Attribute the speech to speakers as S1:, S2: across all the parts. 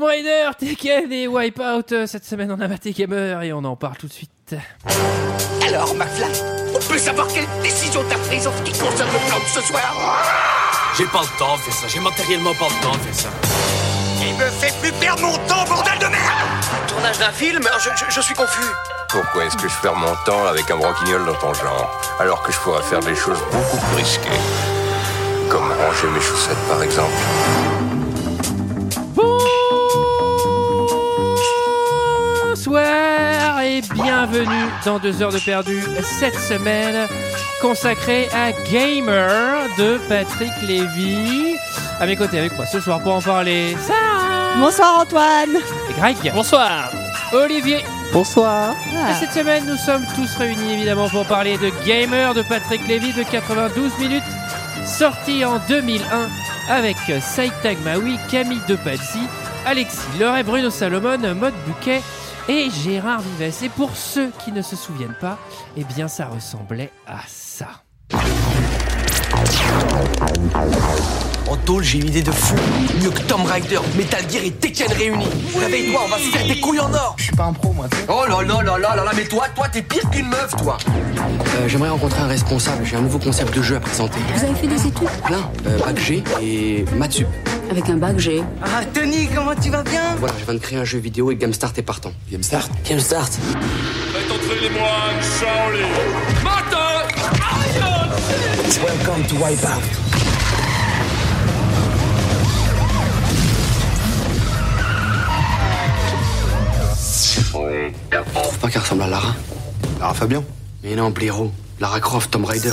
S1: Tomb Raider, Tekken et Wipeout. Euh, Cette semaine, on a maté Gamer et on en parle tout de suite.
S2: Alors, McFly, on peut savoir quelle décision t'as prise en ce qui concerne le plan de ce soir?
S3: J'ai pas le temps de faire ça, j'ai matériellement pas le temps de faire ça.
S2: Il me fait plus perdre mon temps, bordel de merde
S4: Tournage d'un film? Je, je- je suis confus.
S5: Pourquoi est-ce que je perds mon temps avec un broquignol dans ton genre, alors que je pourrais faire des choses beaucoup plus risquées Comme ranger mes chaussettes, par exemple?
S1: Et bienvenue dans deux heures de perdu cette semaine consacrée à Gamer de Patrick Lévy. À mes côtés avec moi ce soir pour en parler, Sarah
S6: Bonsoir Antoine
S1: et Greg. Bonsoir. Olivier.
S7: Bonsoir.
S1: Et cette semaine, nous sommes tous réunis évidemment pour parler de Gamer de Patrick Lévy de 92 minutes, sorti en 2001 avec Saïd Tagmaoui, Camille Depadzi, Alexis et Bruno Salomon, Mode Bouquet et Gérard Vives. Et pour ceux qui ne se souviennent pas, eh bien ça ressemblait à ça.
S4: En tôle, j'ai une idée de fou. Mieux que Tomb Raider, Metal Gear et Tekken réunis. Réveille-toi, on va se faire des couilles en or.
S7: Je suis pas un pro, moi.
S4: Oh là là là là là là, mais toi, toi, t'es pire qu'une meuf, toi.
S8: Euh, J'aimerais rencontrer un responsable. J'ai un nouveau concept de jeu à présenter.
S9: Vous avez fait des études?
S8: Plein. Euh, bac G et maths sup.
S9: Avec un bac G.
S4: Ah, Tony, comment tu vas bien?
S8: Voilà, je viens de créer un jeu vidéo et Gamestart est partant.
S7: Gamestart?
S8: Gamestart
S3: Faites entrer les moines, Shaolin. Matin
S7: Welcome to Wipeout.
S8: Trouves pas qu'elle ressemble à Lara
S7: Alors, Fabien
S8: Mais non, blaireau. Lara Croft, Tomb Raider.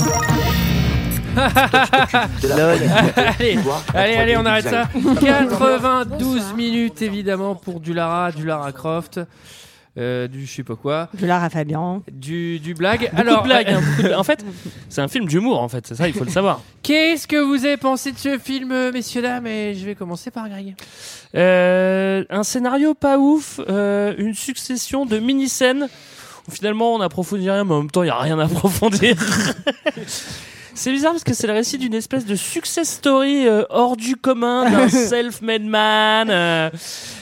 S1: allez, allez, allez, on arrête ça. 92 minutes évidemment pour du Lara, du Lara Croft. Euh, du je sais pas quoi,
S6: Je la Fabian.
S1: du, du blague.
S10: Beaucoup
S1: Alors,
S10: de blagues, hein, beaucoup de- en fait, c'est un film d'humour, en fait. C'est ça, il faut le savoir.
S1: Qu'est-ce que vous avez pensé de ce film, euh, messieurs, dames? Et je vais commencer par Greg.
S10: Euh, un scénario pas ouf, euh, une succession de mini-scènes où finalement on approfondit rien, mais en même temps il n'y a rien à approfondir. C'est bizarre parce que c'est le récit d'une espèce de success story euh, hors du commun d'un self-made man. euh,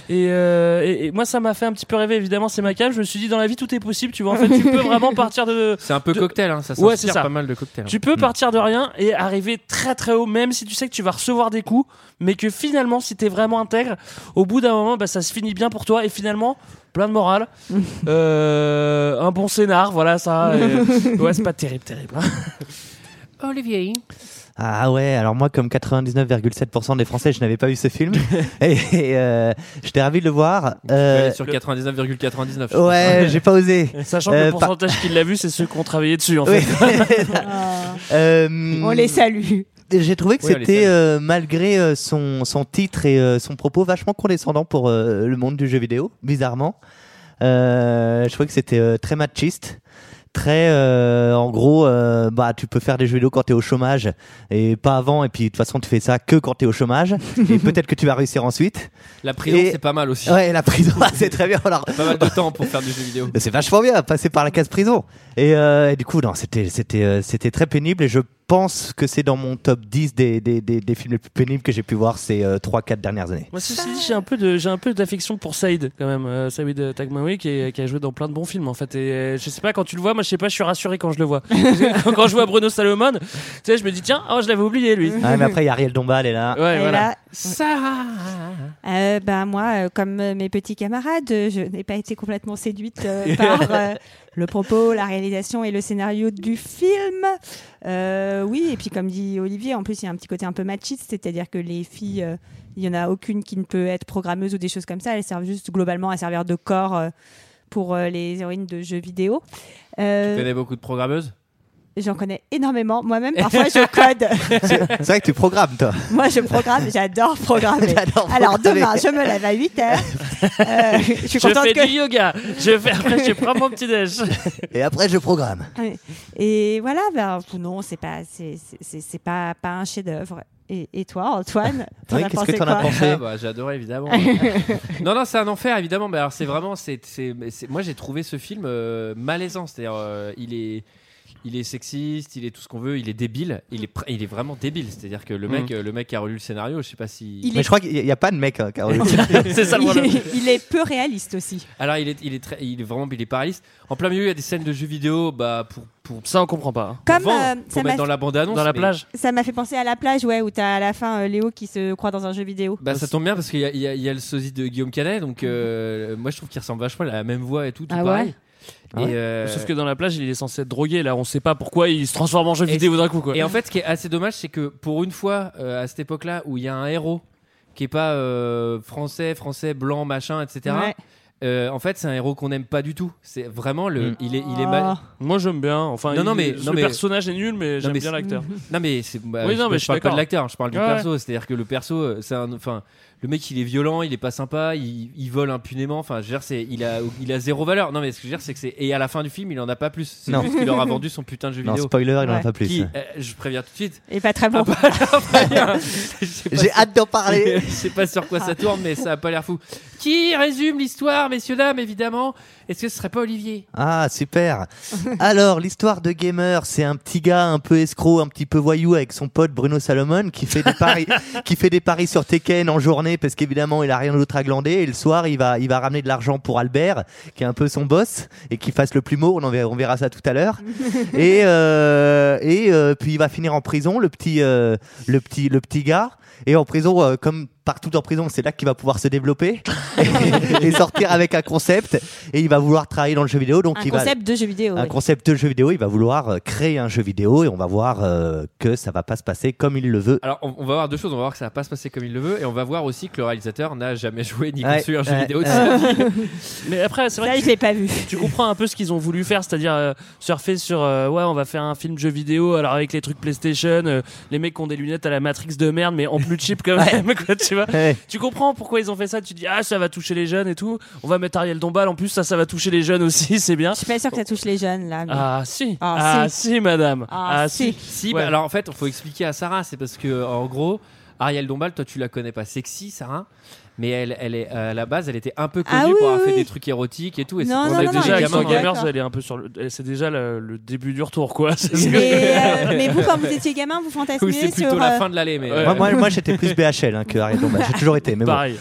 S10: et, euh, et- et moi ça m'a fait un petit peu rêver, évidemment c'est ma cave. Je me suis dit dans la vie tout est possible, tu vois. En fait tu peux vraiment partir de,
S1: C'est un peu
S10: De-
S1: cocktail, hein, ça
S10: Ouais, c'est ça.
S1: pas mal de cocktail.
S10: Tu peux partir de rien et arriver très très haut, même si tu sais que tu vas recevoir des coups, mais que finalement, si t'es vraiment intègre, au bout d'un moment, bah, ça se finit bien pour toi et finalement, plein de morale, euh, un bon scénar, voilà ça. et- ouais, c'est pas terrible, terrible. hein.
S1: Olivier.
S7: Ah ouais, alors moi, comme 99,7% des Français, je n'avais pas vu ce film. et et, euh, j'étais ravi de le voir. Euh,
S1: sur 99,99.
S7: ouais, j'ai pas osé.
S10: Sachant que
S7: Euh,
S10: le
S7: par-
S10: pourcentage qui l'a vu, c'est ceux qui ont travaillé dessus en fait.
S7: Euh,
S6: On les salue.
S7: J'ai trouvé que
S1: Oui, les
S7: c'était, euh, malgré euh, son, son titre et euh, son propos, vachement condescendant pour euh, le monde du jeu vidéo, bizarrement. Euh, je trouvais que c'était euh, très machiste. Très, euh, en gros, euh, bah, tu peux faire des jeux vidéo quand t'es au chômage et pas avant. Et puis, de toute façon, tu fais ça que quand t'es au chômage. et peut-être que tu vas réussir ensuite.
S1: La prison,
S7: Et-
S1: c'est pas mal aussi.
S7: Ouais, la prison, c'est très bien. Alors,
S1: Pas mal de temps pour faire du jeu vidéo.
S7: c'est vachement bien, passer par la case prison. Et, euh, et du coup, non, c'était, c'était, euh, c'était très pénible. Et je pense que c'est dans mon top 10 des, des, des, des films les plus pénibles que j'ai pu voir ces 3-4 dernières années.
S10: Moi, ceci dit, j'ai un peu de, j'ai un peu d'affection pour Saïd quand même, euh, Saïd Tagmaoui qui, est- qui a joué dans plein de bons films en fait. Et euh, je sais pas quand tu le vois, moi je sais pas, je suis rassuré quand je le vois. quand, quand je vois Bruno Salomon, tu sais, je me dis tiens, oh je l'avais oublié lui.
S7: Ah, mais après, il y a Ariel Dombal est là.
S10: Ouais,
S6: Et
S10: voilà.
S6: là,
S1: Sarah.
S6: euh, ben moi, euh, comme euh, mes petits camarades, euh, je n'ai pas été complètement séduite euh, par euh, le propos, la réalisation et le scénario du film. Euh, oui, et puis comme dit Olivier, en plus il y a un petit côté un peu machiste, c'est-à-dire que les filles, euh, il y en a aucune qui ne peut être programmeuse ou des choses comme ça. Elles servent juste globalement à servir de corps euh, pour euh, les héroïnes de jeux vidéo. Euh,
S1: Tu connais beaucoup de programmeuses?
S6: J'en connais énormément. Moi-même, parfois, je code.
S7: C'est vrai que tu programmes, toi.
S6: Moi, je programme. J'adore programmer.
S7: J'adore
S6: Alors,
S7: programmer.
S6: demain, je me lève à 8 heures. Euh, je suis
S10: Je
S6: contente
S10: fais
S6: que...
S10: du yoga. Je fais après, je prends mon petit déj.
S7: Et après, je programme.
S6: Et voilà, ben, non, c'est pas, c'est pas, pas un chef-d'œuvre. Et, et toi, Antoine,
S7: Oui,
S6: as
S7: qu'est-ce que t'en as
S6: quoi
S7: pensé
S1: Ah bah, j'ai adoré évidemment. non non c'est un enfer évidemment. Mais alors c'est vraiment c'est c'est- c'est- moi j'ai trouvé ce film euh, malaisant. C'est-à-dire euh, il est il est sexiste, il est tout ce qu'on veut, il est débile, il est, il est vraiment débile. C'est-à-dire que le mec,
S10: Mm.
S1: euh, le mec qui a relu le scénario, je sais pas si.
S6: Il
S7: Mais
S6: est-
S7: je crois qu'il n'y a pas de mec, hein, Caroline.
S10: c'est ça le problème.
S6: est, il est peu réaliste aussi.
S1: Alors il est, il est très, il est vraiment, il est pas réaliste. En plein milieu, il y a des scènes de jeux vidéo, bah pour pour,
S10: Ça, on comprend pas. hein.
S1: pour
S6: Comme
S1: vendre,
S6: euh,
S1: pour mettre
S6: m'a
S1: dans la bande annonce.
S10: Dans la plage
S6: ça m'a fait penser à la plage, ouais, où t'as à la fin euh, Léo qui se croit dans un jeu vidéo.
S1: Bah ça tombe bien parce qu'il y, a- y a- y a le sosie de Guillaume Canet, donc euh, moi je trouve qu'il ressemble vachement, il a la même voix et tout, tout
S6: Ah ouais
S7: Ah
S1: Et,
S7: ouais
S1: euh,
S10: Sauf que dans la plage, il est censé être drogué. Là, on sait pas pourquoi il se transforme en jeu
S1: Et-
S10: vidéo d'un coup. Quoi.
S1: Et en fait, ce qui est assez dommage, c'est que pour une fois, euh, à cette époque-là, où il y a un héros qui est pas euh, français, français, blanc, machin, etc.
S6: Ouais.
S1: euh, en fait, c'est un héros qu'on n'aime pas du tout. C'est vraiment le,
S7: Mm.
S1: il est, il est mal.
S10: Moi, j'aime bien. Enfin,
S1: Non, non,
S10: il-
S1: mais-
S10: le
S1: non, mais-
S10: personnage est nul, mais j'aime bien l'acteur.
S1: Non mais c'est. bah,
S10: Oui,
S1: je,
S10: non, mais
S1: je
S10: je
S1: parle pas de l'acteur, je parle du
S10: Ouais,
S1: perso. C'est-à-dire que le perso, c'est un, enfin, le mec, il est violent, il est pas sympa, il, il vole impunément. Enfin, je veux dire, c'est, il a, il a zéro valeur. Non mais ce que je veux dire, c'est que c'est. Et à la fin du film, il en a pas plus. C'est
S7: Non.
S1: juste qu'il aura vendu son putain de jeu
S7: Non,
S1: vidéo.
S7: spoiler, il n'en a
S6: Ouais.
S7: pas plus.
S1: Qui, euh, je préviens tout de suite.
S6: Et pas très bon.
S1: Ah bah. Je sais pas
S7: J'ai hâte d'en parler.
S1: Je sais pas sur quoi ça tourne, mais ça a pas l'air fou. Qui résume l'histoire, messieurs dames, évidemment Est-ce que ce serait pas Olivier?
S7: Ah, super. Alors, l'histoire de Gamer, c'est un petit gars un peu escroc, un petit peu voyou avec son pote Bruno Salomon qui fait des paris, qui fait des paris sur Tekken en journée parce qu'évidemment, il a rien d'autre à glander et le soir, il va, il va ramener de l'argent pour Albert, qui est un peu son boss et qui fasse le plumeau. On, en verra, on verra ça tout à l'heure. et euh, et euh, puis il va finir en prison, le petit, euh, le petit, le petit gars. Et en prison, euh, comme partout en prison, c'est là qu'il va pouvoir se développer et, et sortir avec un concept. Et il va vouloir travailler dans le jeu vidéo, donc
S6: Un
S7: il va
S6: concept de jeu vidéo.
S7: un
S6: ouais.
S7: concept de jeu vidéo. Il va vouloir euh, créer un jeu vidéo et on va voir euh, que ça va pas se passer comme il le veut.
S1: Alors, on, on va voir deux choses. On va voir que ça va pas se passer comme il le veut, et on va voir aussi que le réalisateur n'a jamais joué ni
S7: Ouais,
S1: conçu un jeu vidéo de
S7: ouais.
S1: sa vie.
S10: Mais après, c'est vrai
S6: Ça,
S10: que
S6: je l'ai pas vu.
S10: tu comprends un peu ce qu'ils ont voulu faire, c'est-à-dire euh, surfer sur euh, ouais, on va faire un film jeu vidéo, alors avec les trucs PlayStation, euh, les mecs qui ont des lunettes à la Matrix de merde, mais en plus cheap quand même, quoi, tu vois. Tu comprends pourquoi ils ont fait ça Tu dis ah ça va toucher les jeunes et tout. On va mettre Ariel Dombal en plus, ça ça va toucher les jeunes aussi, c'est bien.
S6: Je suis pas sûre que ça touche les jeunes là. mais-
S10: Ah si,
S6: Ah,
S10: ah si, madame,
S6: Ah,
S10: ah,
S6: si.
S10: si.
S1: Si,
S10: Ouais.
S1: bah, alors en fait, il faut expliquer à Sarah. C'est parce que, en gros, Ariel Dombal, toi, tu la connais pas sexy, Sarah. Mais elle, elle est, à la base, elle était un peu connue
S6: Ah oui,
S1: pour avoir
S6: oui,
S1: fait
S6: oui.
S1: des trucs érotiques et tout. Et
S6: Non, non, non,
S10: déjà, avec Gamers, elle est un peu sur le. C'est déjà le, le début du retour, quoi.
S6: Mais, euh, mais vous, quand vous étiez gamin, vous fantasmiez
S1: c'est plutôt
S6: sur.
S1: la
S6: euh,
S1: fin de l'allée, mais.
S10: Ouais.
S7: Moi, moi, moi, j'étais plus BHL hein, que Ariel Dombal. J'ai toujours été, mais.
S10: Pareil.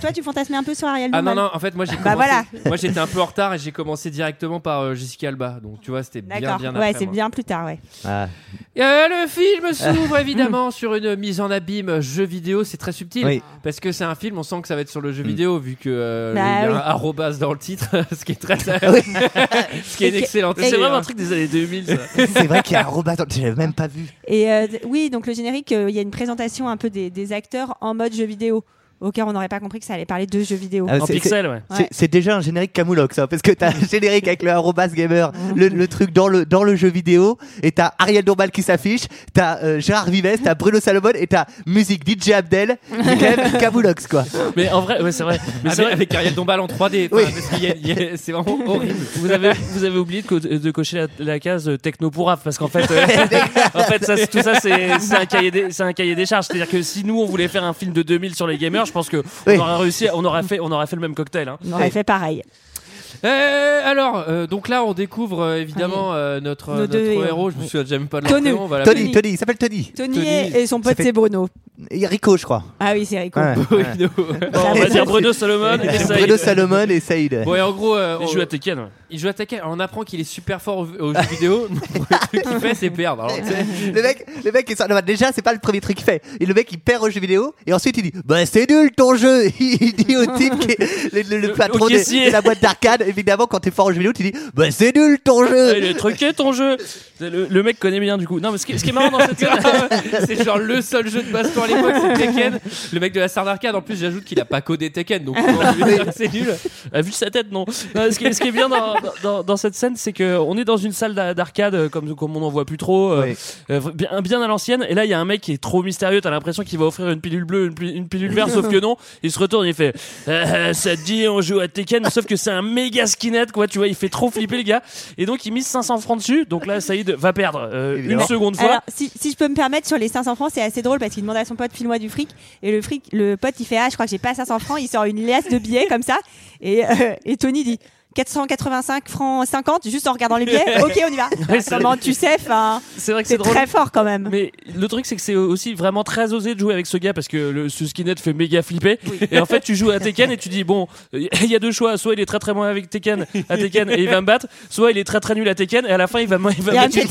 S6: Toi, tu fantasmais un peu sur Ariel
S1: Ah non,
S6: Dombal
S1: non, en fait, moi j'ai
S6: Bah
S1: commencé.
S6: voilà.
S1: Moi j'étais un peu en retard et j'ai commencé directement par euh, Jessica Alba. Donc tu vois, c'était bien,
S6: D'accord.
S1: bien
S6: ouais, c'est bien plus tard, ouais.
S7: Ah.
S1: Euh, le film s'ouvre évidemment sur une mise en abîme jeu vidéo. C'est très subtil
S7: Oui.
S1: parce que c'est un film. On sent que ça va être sur le jeu vidéo vu que euh,
S6: Bah
S1: il y a
S6: oui.
S1: un arrobas dans le titre, ce qui est très,
S7: Oui.
S1: ce qui est une excellente.
S10: C'est vraiment
S1: hein.
S10: un truc des années 2000, ça.
S7: C'est vrai qu'il y a un robot. Attends, Je l'avais même pas vu.
S6: Et euh, d- oui, donc le générique, euh, il y a une présentation un peu des, des acteurs en mode jeu vidéo. Au cas où on n'aurait pas compris que ça allait parler de jeux vidéo.
S7: Ah,
S10: En
S7: c'est-
S10: pixel, ouais.
S7: C'est- déjà un générique Camoulox, parce que t'as un générique avec le arrobas gamer, le, le truc dans le, dans le jeu vidéo, et t'as Ariel Dombal qui s'affiche, t'as euh, Gérard Vives, t'as Bruno Salomon, et t'as musique DJ Abdel, c'est quand même Camoulox, quoi.
S10: Mais en vrai, ouais, c'est vrai. Mais
S1: Ah,
S10: c'est
S1: mais
S10: vrai.
S1: avec Ariel Dombal en 3D.
S7: Oui.
S1: enfin, parce qu'il y a- il y a- C'est vraiment horrible.
S10: Vous avez, vous avez oublié de, co- de cocher la, la case euh, techno pour parce qu'en fait, euh, en fait ça, tout ça c'est c'est un cahier des, c'est un cahier des charges. C'est-à-dire que si nous on voulait faire un film de 2000 sur les gamers, je pense que
S7: Oui.
S10: on aurait réussi, on aurait fait, on aurait fait le même cocktail. Hein.
S6: On aurait fait pareil.
S1: Euh, alors, euh, donc là, on découvre euh, évidemment euh, notre,
S6: Nos
S1: notre
S6: deux héros.
S1: héros. Je me souviens même pas de leur
S6: Tony.
S1: prénom. on va l'appeler.
S7: Tony, Tony, il s'appelle Tony.
S6: Tony,
S1: Tony,
S6: et, et son pote
S7: fait-
S6: c'est Bruno.
S7: Et Rico, je crois.
S6: Ah oui, c'est Rico.
S7: Ouais.
S1: Bruno.
S10: Bon, on va dire Bruno Salomon et Saïd.
S7: Bruno Salomon et Saïd.
S1: Bon, et en gros, euh,
S10: Il
S1: on-
S10: joue à Tekken. ouais.
S1: il joue à Tekken. Alors, on apprend qu'il est super fort aux, aux jeux vidéo. le truc qu'il fait, c'est perdre. Alors, tu sais,
S7: Le mec, le mec, il sort- non, bah, déjà, c'est pas le premier truc qu'il fait. Et le mec, il perd au jeu vidéo, et ensuite il dit, bah c'est nul ton jeu. Il dit au type qui est le, le- le
S10: Le-
S7: patron
S10: caissier.
S7: de la boîte d'arcade, évidemment, quand t'es fort au jeu vidéo, tu dis, bah c'est nul ton jeu.
S10: il est truqué ton jeu. Le, le mec connaît bien du coup. Non, mais ce qui, ce qui est marrant dans cette scène,
S1: c'est genre le seul jeu de baston à l'époque, c'est Tekken. Le mec de la star d'arcade, en plus, j'ajoute qu'il a pas codé Tekken. Donc, c'est nul.
S10: a vu sa tête, non, Non, ce, qui, ce qui est bien dans, dans, dans cette scène, c'est que on est dans une salle d'a- d'arcade euh, comme, comme on n'en voit plus trop, euh,
S7: Oui.
S10: euh, bien, bien à l'ancienne. Et là, il y a un mec qui est trop mystérieux. T'as l'impression qu'il va offrir une pilule bleue, une, pi- une pilule verte, sauf que non. Il se retourne, il fait Euh, Ça te dit, on joue à Tekken, sauf que c'est un méga skinhead, quoi. Tu vois, il fait trop flipper le gars. Et donc, il mise 500 francs dessus. Donc là, Saïd va perdre euh, une seconde fois.
S6: Alors, si, si je peux me permettre, sur les 500 francs, c'est assez drôle parce qu'il demande à son pote, file-moi du fric. Et le fric, le pote, il fait, ah, je crois que j'ai pas 500 francs. Il sort une liasse de billets comme ça. Et, euh, et Tony dit, 485 francs 50 juste en regardant les billets. ok, on y va.
S10: Ouais,
S6: Comment tu sais enfin,
S10: C'est vrai que
S6: C'est très fort quand même.
S10: Mais le truc, c'est que c'est aussi vraiment très osé de jouer avec ce gars parce que le, ce skinhead fait méga flipper. Et en fait, tu joues à Tekken et tu dis, bon, il y a deux choix. Soit il est très très bon avec Tekken, à Tekken et il va me battre. Soit il est très très nul à Tekken et à la fin, il va, me- il va mettre
S6: me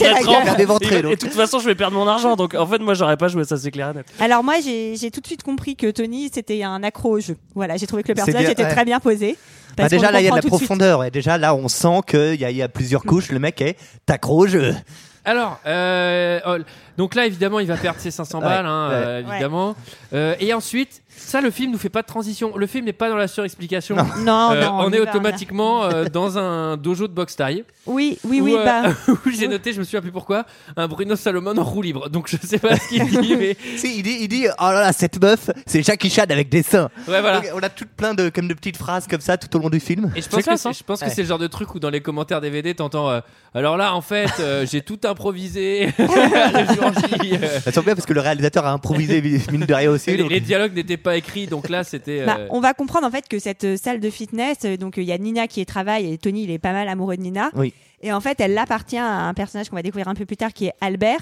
S10: une
S7: m'éventrer,
S10: Et- de toute façon, je vais perdre mon argent. Donc en fait, moi, j'aurais pas joué ça, c'est clair et net.
S6: Alors moi, j'ai j'ai tout de suite compris que Tony, c'était un accro au jeu. Voilà, j'ai trouvé que le personnage
S7: bien,
S6: était
S7: ouais.
S6: très bien posé.
S7: Bah, déjà là il y a de la profondeur et déjà là on sent qu'il y, a- il y a plusieurs couches. Le mec est au jeu.
S1: Alors, euh, oh, donc là, évidemment, il va perdre ses 500
S7: Ouais,
S1: balles, hein,
S7: ouais.
S1: euh, évidemment. Euh, et ensuite, ça, le film nous fait pas de transition. Le film n'est pas dans la surexplication.
S6: Non, non,
S1: Euh,
S6: non,
S1: on est automatiquement euh, dans un dojo de boxe taille.
S6: Oui, oui,
S1: où,
S6: oui,
S1: euh,
S6: bah.
S1: où j'ai noté, je me souviens plus pourquoi, un Bruno Salomon en roue libre. Donc je sais pas ce qu'il dit, mais
S7: Si, il dit, il dit oh là là cette meuf c'est Jackie Chan avec des seins.
S1: ouais, voilà.
S7: Donc, on a toutes plein de comme de petites phrases comme ça tout au long du film.
S1: Et je pense, que, c'est-
S10: hein.
S1: je pense que
S7: Ouais.
S1: c'est le genre de truc où dans les commentaires DVD, t'entends. euh, alors là, en fait, euh, j'ai tout improvisé. le jour J, euh,
S7: Ça tombe bien parce que le réalisateur a improvisé mine de rien aussi.
S1: les,
S7: donc-
S1: les dialogues n'étaient pas écrits, donc là, c'était.
S6: Bah,
S1: euh,
S6: on va comprendre en fait que cette euh, salle de fitness, euh, donc il y a Nina qui y travaille et Tony il est pas mal amoureux de Nina.
S7: Oui.
S6: Et en fait, elle appartient à un personnage qu'on va découvrir un peu plus tard qui est Albert,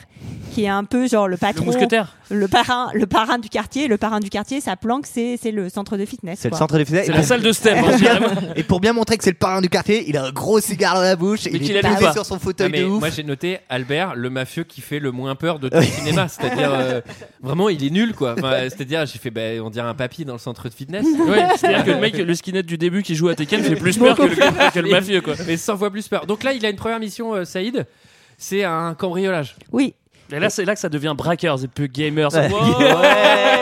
S6: qui est un peu genre le
S10: Le
S6: patron,
S10: mousquetaire.
S6: le parrain, le parrain du quartier. Le parrain du quartier, sa planque, c'est c'est le centre de fitness.
S7: C'est le centre de fitness.
S10: C'est la salle de step. hein.
S7: Et pour bien montrer que c'est le parrain du quartier, il a un gros cigare dans la bouche,
S10: Mais
S7: il
S10: qu'il
S7: est
S10: pas.
S7: sur son
S1: non,
S7: fauteuil
S1: mais
S7: de ouf.
S1: moi j'ai noté Albert, le mafieux qui fait le moins peur de tout le cinéma. C'est-à-dire, euh, vraiment, il est nul quoi. Enfin, C'est-à-dire, j'ai fait, bah, on dirait un papy dans le centre de fitness.
S10: Ouais, c'est-à-dire que le mec, le skinhead du début qui joue à Tekken fait plus peur que le, que le mafieux, quoi.
S1: Mais 100 fois plus peur. Donc là, il a une première mission, euh, Saïd. C'est un cambriolage.
S6: Oui.
S10: Et là, c'est là que ça devient braqueurs et plus.
S7: Ouais.
S10: Wow.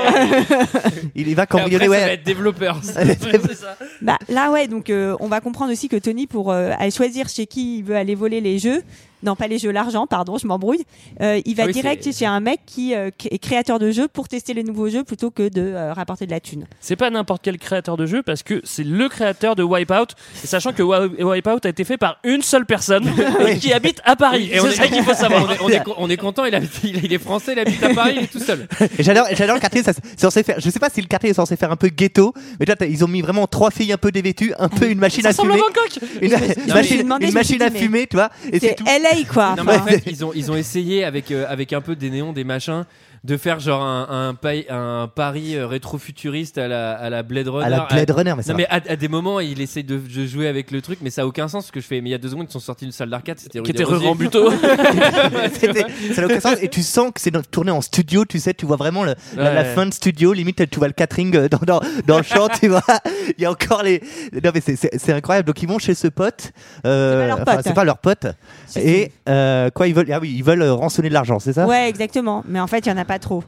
S7: Il, il va
S1: Et après,
S7: cambrioler,
S1: ça va
S7: ouais.
S1: être développeur.
S10: C'est ça.
S6: Bah, là, ouais, donc euh, on va comprendre aussi que Tony, pour euh, aller choisir chez qui il veut aller voler les jeux, non pas les jeux, l'argent, pardon, je m'embrouille, euh, il va
S1: Ah oui,
S6: direct
S1: c'est-
S6: chez un mec qui euh, est créateur de jeux pour tester les nouveaux jeux plutôt que de euh, rapporter de la thune.
S10: C'est pas n'importe quel créateur de jeu parce que c'est le créateur de Wipeout. Et sachant que Wi- Wipeout a été fait par une seule personne et qui habite à Paris.
S1: Et
S10: c'est
S1: est-
S10: ça qu'il faut savoir.
S1: on, est, on est con- on est content, il, habite- il- il est français, il habite à Paris, il est tout seul.
S7: J'adore, le quartier. Ça, c'est censé faire. Je sais pas si le quartier est censé faire un peu ghetto, mais là ils ont mis vraiment trois filles un peu dévêtues, un peu une machine
S10: Ça
S7: à
S10: ressemble à
S7: fumer,
S10: Bangkok.
S7: une,
S6: suis
S7: machine,
S6: demandé,
S7: une machine à fumer, tu vois. Et c'est tout.
S6: Quoi.
S1: Non, mais en fait, ils ont, ils ont essayé avec, euh, avec un peu des néons, des machins, de faire genre un, un, pa- un pari euh, rétro-futuriste à la, à la Blade Runner.
S7: À la Blade Runner, mais ça.
S1: Non mais à, à des moments il essaye de, de jouer avec le truc mais ça a aucun sens ce que je fais mais il y a deux secondes ils sont sortis d'une salle d'arcade c'était
S10: Qui était.
S7: C'était- ça n'a aucun sens. Et tu sens que c'est tourné en studio, tu sais, tu vois vraiment le- la, la
S10: Ouais.
S7: fin de studio, limite tu vois le catering euh, dans, dans, dans le champ, tu vois. Il y a encore les. Non mais c'est- incroyable. Donc ils vont chez ce pote. euh,
S6: C'est pas leur
S7: enfin,
S6: pote.
S7: c'est pas leur pote. Et euh, quoi ils veulent Ah oui, ils veulent rançonner de l'argent, c'est ça?
S6: Ouais, exactement. Mais en fait, il y en a pas trop.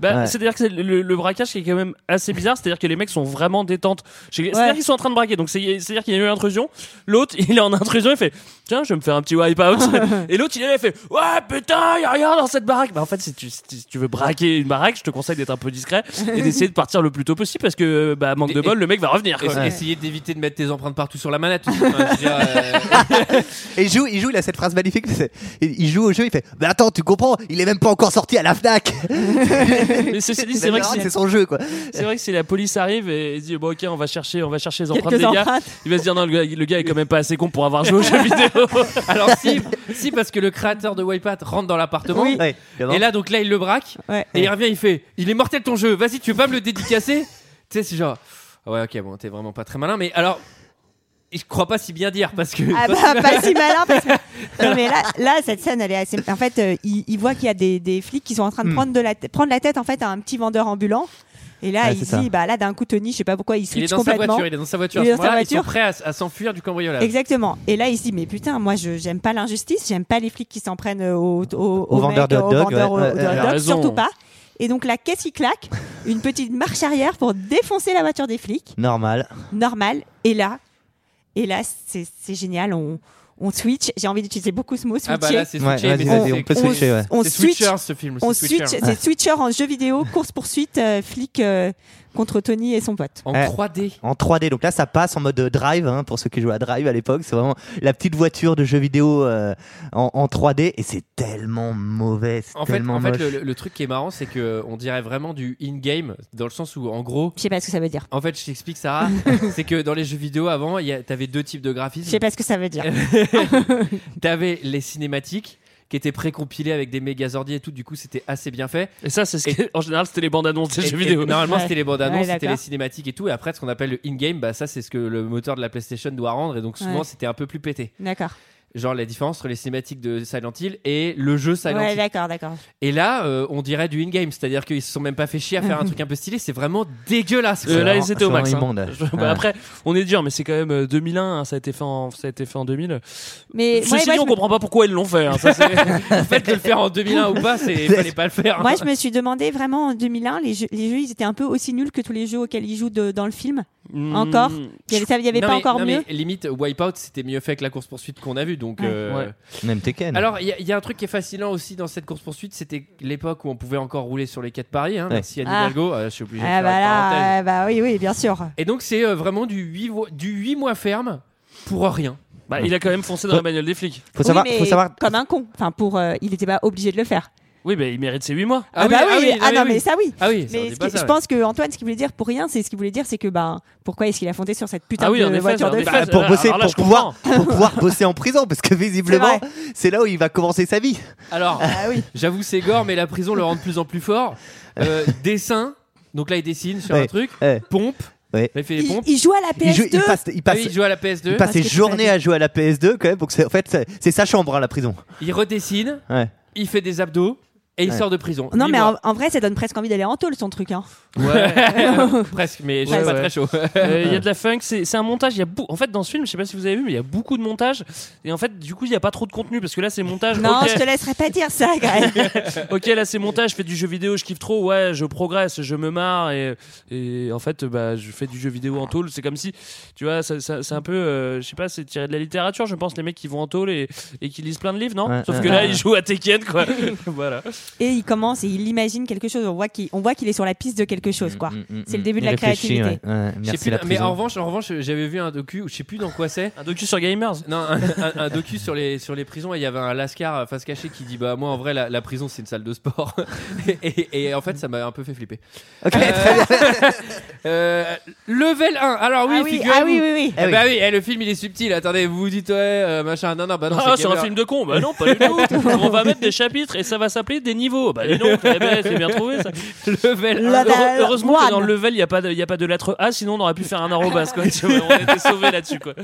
S10: Bah,
S7: Ouais.
S10: C'est-à-dire que c'est le, le braquage qui est quand même assez bizarre, c'est-à-dire que les mecs sont vraiment détentes. C'est-à-dire
S6: Ouais.
S10: qu'ils sont en train de braquer, donc c'est- c'est-à-dire qu'il y a eu une intrusion. L'autre, il est en intrusion, il fait Tiens, je vais me faire un petit wipe-out. Et l'autre, il est là, il fait Ouais, putain, y a rien dans cette baraque. Bah, en fait, si tu, si tu veux braquer une baraque, je te conseille d'être un peu discret et d'essayer de partir le plus tôt possible parce que, bah, manque de
S1: Et-
S10: bol, le mec va revenir.
S1: Et-
S10: quoi.
S1: essayer d'éviter de mettre tes empreintes partout sur la manette aussi. Enfin, je veux dire, euh,
S7: Et il joue, il joue, il a cette phrase magnifique. Il joue au jeu, il fait Mais attends, tu comprends Il est même pas encore sorti à la Fnac
S10: Mais ceci dit, c'est vrai que
S7: c'est son jeu, quoi.
S10: c'est vrai que si la police arrive et dit Bon, ok, on va chercher, on va chercher les empreintes
S6: Quelques
S10: des gars, il va se dire Non, le gars, le gars est quand même pas assez con pour avoir joué aux jeux vidéo.
S1: Alors si, si parce que le créateur de Wipeout rentre dans l'appartement.
S6: Oui.
S7: Ouais,
S1: Et là donc là il le braque
S6: Ouais.
S1: et il revient il fait il est mortel ton jeu vas-y tu veux pas me le dédicacer tu sais c'est genre ouais ok bon t'es vraiment pas très malin mais alors je crois pas si bien dire parce que
S6: Ah bah, pas si malin parce que... Non mais là, là cette scène elle est assez... En fait, euh, il, il voit qu'il y a des, des flics qui sont en train de
S7: Hmm.
S6: prendre, de la tête- prendre la tête en fait à un petit vendeur ambulant. Et là,
S7: Ouais,
S6: il dit,
S7: ça.
S6: bah là d'un coup Tony, je sais pas pourquoi, il
S1: il est
S6: switch
S1: dans sa
S6: complètement.
S1: voiture il est dans sa voiture
S6: Il est dans sa
S1: moment-là, ils sont
S6: voiture.
S1: prêts à, à s'enfuir du cambriolage
S6: Exactement. Et là, il se dit, mais putain, moi, je j'aime pas l'injustice, j'aime pas les flics qui s'en prennent euh, au, au,
S7: Au vendeur
S6: mec,
S7: de hot
S10: il
S6: surtout pas. Et donc la caisse qui claque, une petite marche arrière pour défoncer la voiture des flics,
S7: Normal.
S6: normal. Et là, et là, c'est c'est génial. On, on switch. J'ai envie d'utiliser beaucoup ce mot switcher.
S1: ah bah là c'est
S7: Ouais,
S1: switché
S7: vas-y,
S1: mais
S7: on peut switcher, ouais.
S6: on switch.
S1: Switcher ce film
S6: On
S1: Switcher.
S6: c'est switcher en jeu vidéo, course poursuite, euh, flic, euh, contre Tony et son pote.
S1: En
S7: Ouais.
S1: 3D.
S7: En 3D, donc là ça passe en mode drive, hein, pour ceux qui jouaient à drive à l'époque, c'est vraiment la petite voiture de jeu vidéo euh, en, en 3D et c'est tellement mauvais,
S1: En fait, en fait
S7: moche.
S1: le, le- le truc qui est marrant, c'est que on dirait vraiment du in-game, dans le sens où, en gros,
S6: Je sais pas ce que ça veut dire.
S1: en fait, je t'explique, Sarah, c'est que dans les jeux vidéo avant, il y a- t'avais deux types de
S6: Je
S1: graphismes.
S6: sais pas ce que ça veut dire.
S1: T'avais les cinématiques qui étaient précompilées avec des mégazordiers et tout, du coup, c'était assez bien fait.
S10: Et ça, c'est ce que- en général, c'était les bandes annonces des
S1: Et-
S10: jeux
S1: et
S10: vidéo.
S1: Normalement,
S6: Ouais.
S1: c'était les bandes annonces,
S6: Ouais,
S1: c'était les cinématiques et tout. Et après, ce qu'on appelle le in-game, bah, ça, c'est ce que le moteur de la PlayStation doit rendre. Et donc, souvent,
S6: Ouais.
S1: c'était un peu plus pété.
S6: D'accord.
S1: Genre, la différence entre les cinématiques de Silent Hill et le jeu Silent
S6: Ouais,
S1: Hill.
S6: d'accord, d'accord.
S1: Et là, euh, on dirait du in-game, c'est-à-dire qu'ils se sont même pas fait chier à faire un truc un peu stylé. C'est vraiment dégueulasse.
S10: Euh, là, ils étaient au max. hein. bah,
S7: Ouais.
S10: Après, on est dur, mais c'est quand même euh, 2001. hein, ça a été fait en, ça a été fait en 2000.
S6: Mais moi,
S10: Ceci
S6: moi,
S10: dit, on
S6: je me-
S10: comprend pas pourquoi ils l'ont fait. hein, ça,
S1: fait, de le faire en 2001 ou pas, c'est fallait pas le faire.
S6: Moi, je me suis demandé vraiment en 2001, les jeux, les jeux, ils étaient un peu aussi nuls que tous les jeux auxquels ils jouent de- dans le film.
S10: Hmm,
S6: Encore Il y avait, y avait
S1: Non,
S6: pas
S1: mais-
S6: encore
S1: non,
S6: mieux.
S1: mais limite, Wipeout, c'était mieux fait que la course poursuite qu'on a vue. Donc,
S6: Ouais.
S1: euh,
S10: Ouais.
S7: Même Tekken.
S1: Alors, il y, a- il y a un truc qui est fascinant aussi dans cette course poursuite, c'était l'époque où on pouvait encore rouler sur les quais de Paris. Hein,
S7: Ouais.
S1: Merci Anne
S6: Ah.
S1: Hidalgo, euh, je suis obligé de
S6: Ah
S1: faire
S6: bah là, euh, bah oui, oui, bien sûr.
S1: Et donc, c'est euh, vraiment du 8, du 8 mois ferme pour rien.
S10: Bah, il a quand même foncé dans la bagnole des flics.
S7: faut
S6: Oui,
S7: savoir,
S6: mais
S7: faut savoir.
S6: comme un con. Enfin, pour, euh, il n'était pas obligé de le faire.
S10: Oui, bah, il mérite ses 8 mois.
S6: Ah, bah oui, ah,
S1: mais
S6: non,
S1: oui.
S6: mais ça oui.
S1: Ah oui, ça,
S6: Mais ce
S1: pas
S6: qui-
S1: ça,
S6: je
S1: ouais.
S6: pense que Antoine, ce qu'il voulait dire pour rien, c'est ce qu'il voulait dire, c'est que bah pourquoi est-ce qu'il a fondé sur cette putain
S10: Ah oui,
S6: de
S10: effet,
S6: voiture de
S7: Bah, pour
S10: là,
S7: bosser,
S10: là,
S7: pour pouvoir, pour pouvoir bosser en prison, parce que visiblement, c'est là où il va commencer sa vie.
S1: Alors,
S6: Ah oui.
S1: j'avoue, c'est gore, mais la prison le rend de plus en plus fort. Euh, dessin, donc là, il dessine sur
S7: Ouais.
S1: un truc.
S7: Ouais.
S1: Pompe,
S7: Ouais.
S1: il fait pompes.
S6: il joue à la PS2.
S7: Il, joue- il passe, il
S1: Ah
S7: passe,
S1: oui, il joue à la PS2.
S7: il passe ses journées à jouer à la PS2 quand même. Donc en fait, c'est- sa chambre, hein, la prison.
S1: Il redessine,
S7: Ouais.
S1: il fait des abdos et il
S7: Ouais.
S1: sort de prison.
S6: Non, mais en, en vrai, ça donne presque envie d'aller en tôle, son truc. Hein.
S10: Ouais.
S1: Presque, mais je
S10: Ouais,
S1: suis pas
S10: ouais.
S1: très chaud.
S10: Euh, Il y a de la funk, c'est un montage. Il y a en fait, dans ce film, je sais pas si vous avez vu, mais il y a beaucoup de montage. Et en fait, du coup, il y a pas trop de contenu parce que là, c'est montage.
S6: Non, je te laisserai pas dire ça, Greg.
S10: ok, là, c'est montage. Je fais du jeu vidéo, je kiffe trop. Ouais, je progresse, je me marre. Et, et en fait, bah, je fais du jeu vidéo en tôle. C'est comme si, tu vois, c'est un peu, euh, je sais pas, c'est tiré de la littérature. Je pense les mecs qui vont en tôle et, et qui lisent plein de livres, non?
S7: Ouais,
S10: Sauf que là, ils jouent à Tekken, quoi. voilà.
S6: Et il commence et il imagine quelque chose. On voit qu'il on voit qu'il est sur la piste de quelque chose, quoi.
S7: Mm, mm,
S6: C'est le
S7: mm.
S6: début de la créativité.
S7: ouais. Ouais, Merci
S1: plus,
S7: la
S1: mais
S7: prison.
S1: en revanche, en revanche, j'avais vu un docu, je sais plus dans quoi c'est.
S10: Un docu sur Gamers?
S1: Non, un, un- un docu sur les sur les prisons. et Il y avait un lascar face cachée qui dit bah moi en vrai la, la prison c'est une salle de sport. et, et- et en fait ça m'a un peu fait flipper.
S7: Ok,
S1: Euh,
S7: très bien.
S1: euh, level 1. Alors oui,
S6: ah, oui,
S1: figurez-vous.
S6: ah oui, oui, oui.
S1: Eh bah oui, eh, le film il est subtil. Attendez, vous vous dites ouais euh, machin. Non non bah non.
S10: Ah,
S1: c'est
S10: sur un film de con Bah non, pas du tout. On va mettre des chapitres et ça va s'appeler des niveaux. Bah dis donc, eh ben, c'est bien trouvé ça.
S1: level 1.
S6: La-
S10: Heure-
S6: la-
S10: heureusement que
S6: one.
S10: dans le level, il n'y a, pas de- il y a pas de lettre A, sinon on aurait pu faire un arrobas. Quoi. Tu vois, on était sauvés là-dessus. Quoi.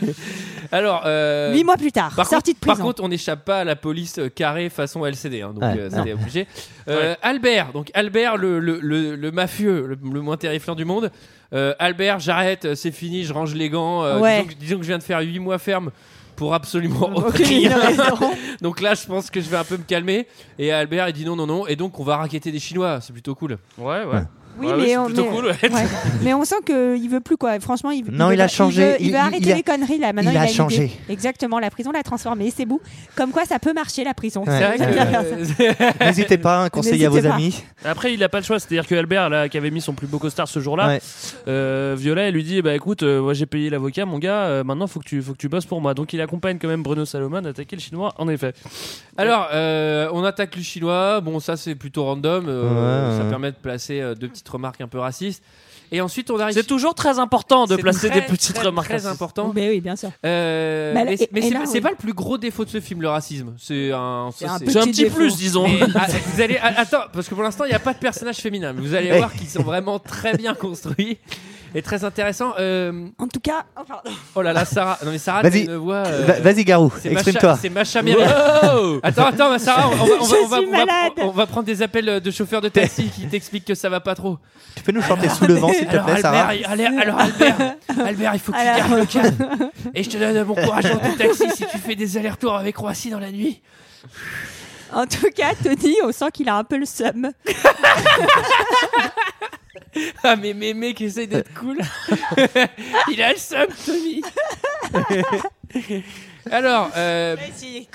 S1: Alors. Euh,
S6: Huit mois plus tard,
S1: Par
S6: sortie
S1: contre,
S6: de prison.
S1: par contre, on n'échappe pas à la police euh, carrée façon LCD, hein, donc
S7: Ouais,
S1: euh, c'était obligé. Euh, Albert, donc Albert, le, le, le, le mafieux, le, le moins terrifiant du monde. Euh, Albert, j'arrête, c'est fini, je range les gants. euh,
S6: Ouais.
S1: disons, que, disons que je viens de faire 8 mois ferme pour absolument
S6: Aucune
S1: rien.
S6: raison.
S1: donc là, je pense que je vais un peu me calmer. Et Albert, il dit non, non, non. Et donc, on va raqueter des Chinois, c'est plutôt cool.
S10: Ouais, ouais.
S6: Oui,
S10: Ouais,
S6: mais, on,
S10: plutôt
S6: mais-
S10: cool. Ouais.
S6: ouais. mais on sent qu'il veut plus quoi. Franchement, il,
S7: Non,
S6: veut,
S7: il a changé.
S6: Il veut, il
S7: Il-
S6: veut
S7: il-
S6: arrêter
S7: il a-
S6: les conneries là. Maintenant,
S7: il a changé.
S6: idée. Exactement, la prison l'a transformé. C'est beau. Comme quoi, ça peut marcher la prison.
S1: Que.
S7: N'hésitez pas, conseil à vos
S6: N'hésitez pas.
S7: amis.
S10: Après, il a pas le choix. C'est-à-dire que Albert, là, qui avait mis son plus beau costard ce jour-là,
S7: Ouais.
S10: euh, Viola, elle lui dit Bah écoute, euh, moi j'ai payé l'avocat, mon gars, euh, maintenant faut que, tu, faut que tu bosses pour moi. Donc il accompagne quand même Bruno Salomon à attaquer le chinois, en effet.
S1: Alors, euh, on attaque le chinois. Bon, ça c'est plutôt random. euh,
S7: Ouais,
S1: ça
S7: ouais.
S1: permet de placer euh, deux petites remarques un peu racistes. Et ensuite, on arrive.
S10: C'est toujours très important de placer
S1: très,
S10: des petites
S1: très,
S10: remarques.
S1: Très
S10: racistes.
S1: important.
S6: Mais oui, bien sûr.
S1: Euh,
S6: Bah,
S1: mais c'est pas- c'est
S6: oui.
S1: pas le plus gros défaut de ce film, le racisme. C'est un. Ça,
S6: Petit
S10: plus, disons.
S1: Mais, ah, vous allez ah, attends parce que pour l'instant il n'y a pas de personnage féminin. mais Vous allez voir qu'ils sont vraiment très bien construits et très intéressants. Euh,
S6: En tout cas, oh, pardon.
S1: oh là là, Sarah. Non mais Sarah,
S7: Vas-y.
S1: euh,
S7: Va- Vas-y, Garou, exprime-toi.
S1: C'est Macha.
S10: Wow
S1: Attends, attends, Sarah, on va, on va- on va-
S6: Je
S1: on va-
S6: suis
S1: on va-
S6: malade.
S1: on va prendre des appels de chauffeurs de taxi qui t'expliquent que ça va pas trop.
S7: Tu peux nous chanter sous le vent, s'il te plaît,
S1: Albert,
S7: Sarah
S1: il- allez, alors Albert, Albert, il faut que tu gardes le calme. Et je te donne mon courage dans ton taxi si tu fais des allers-retours avec Roissy dans la nuit.
S6: En tout cas, Tony, on sent qu'il a un peu le seum.
S1: Ah mais mais mec essaye d'être cool. il a le seum, Tony. alors, euh,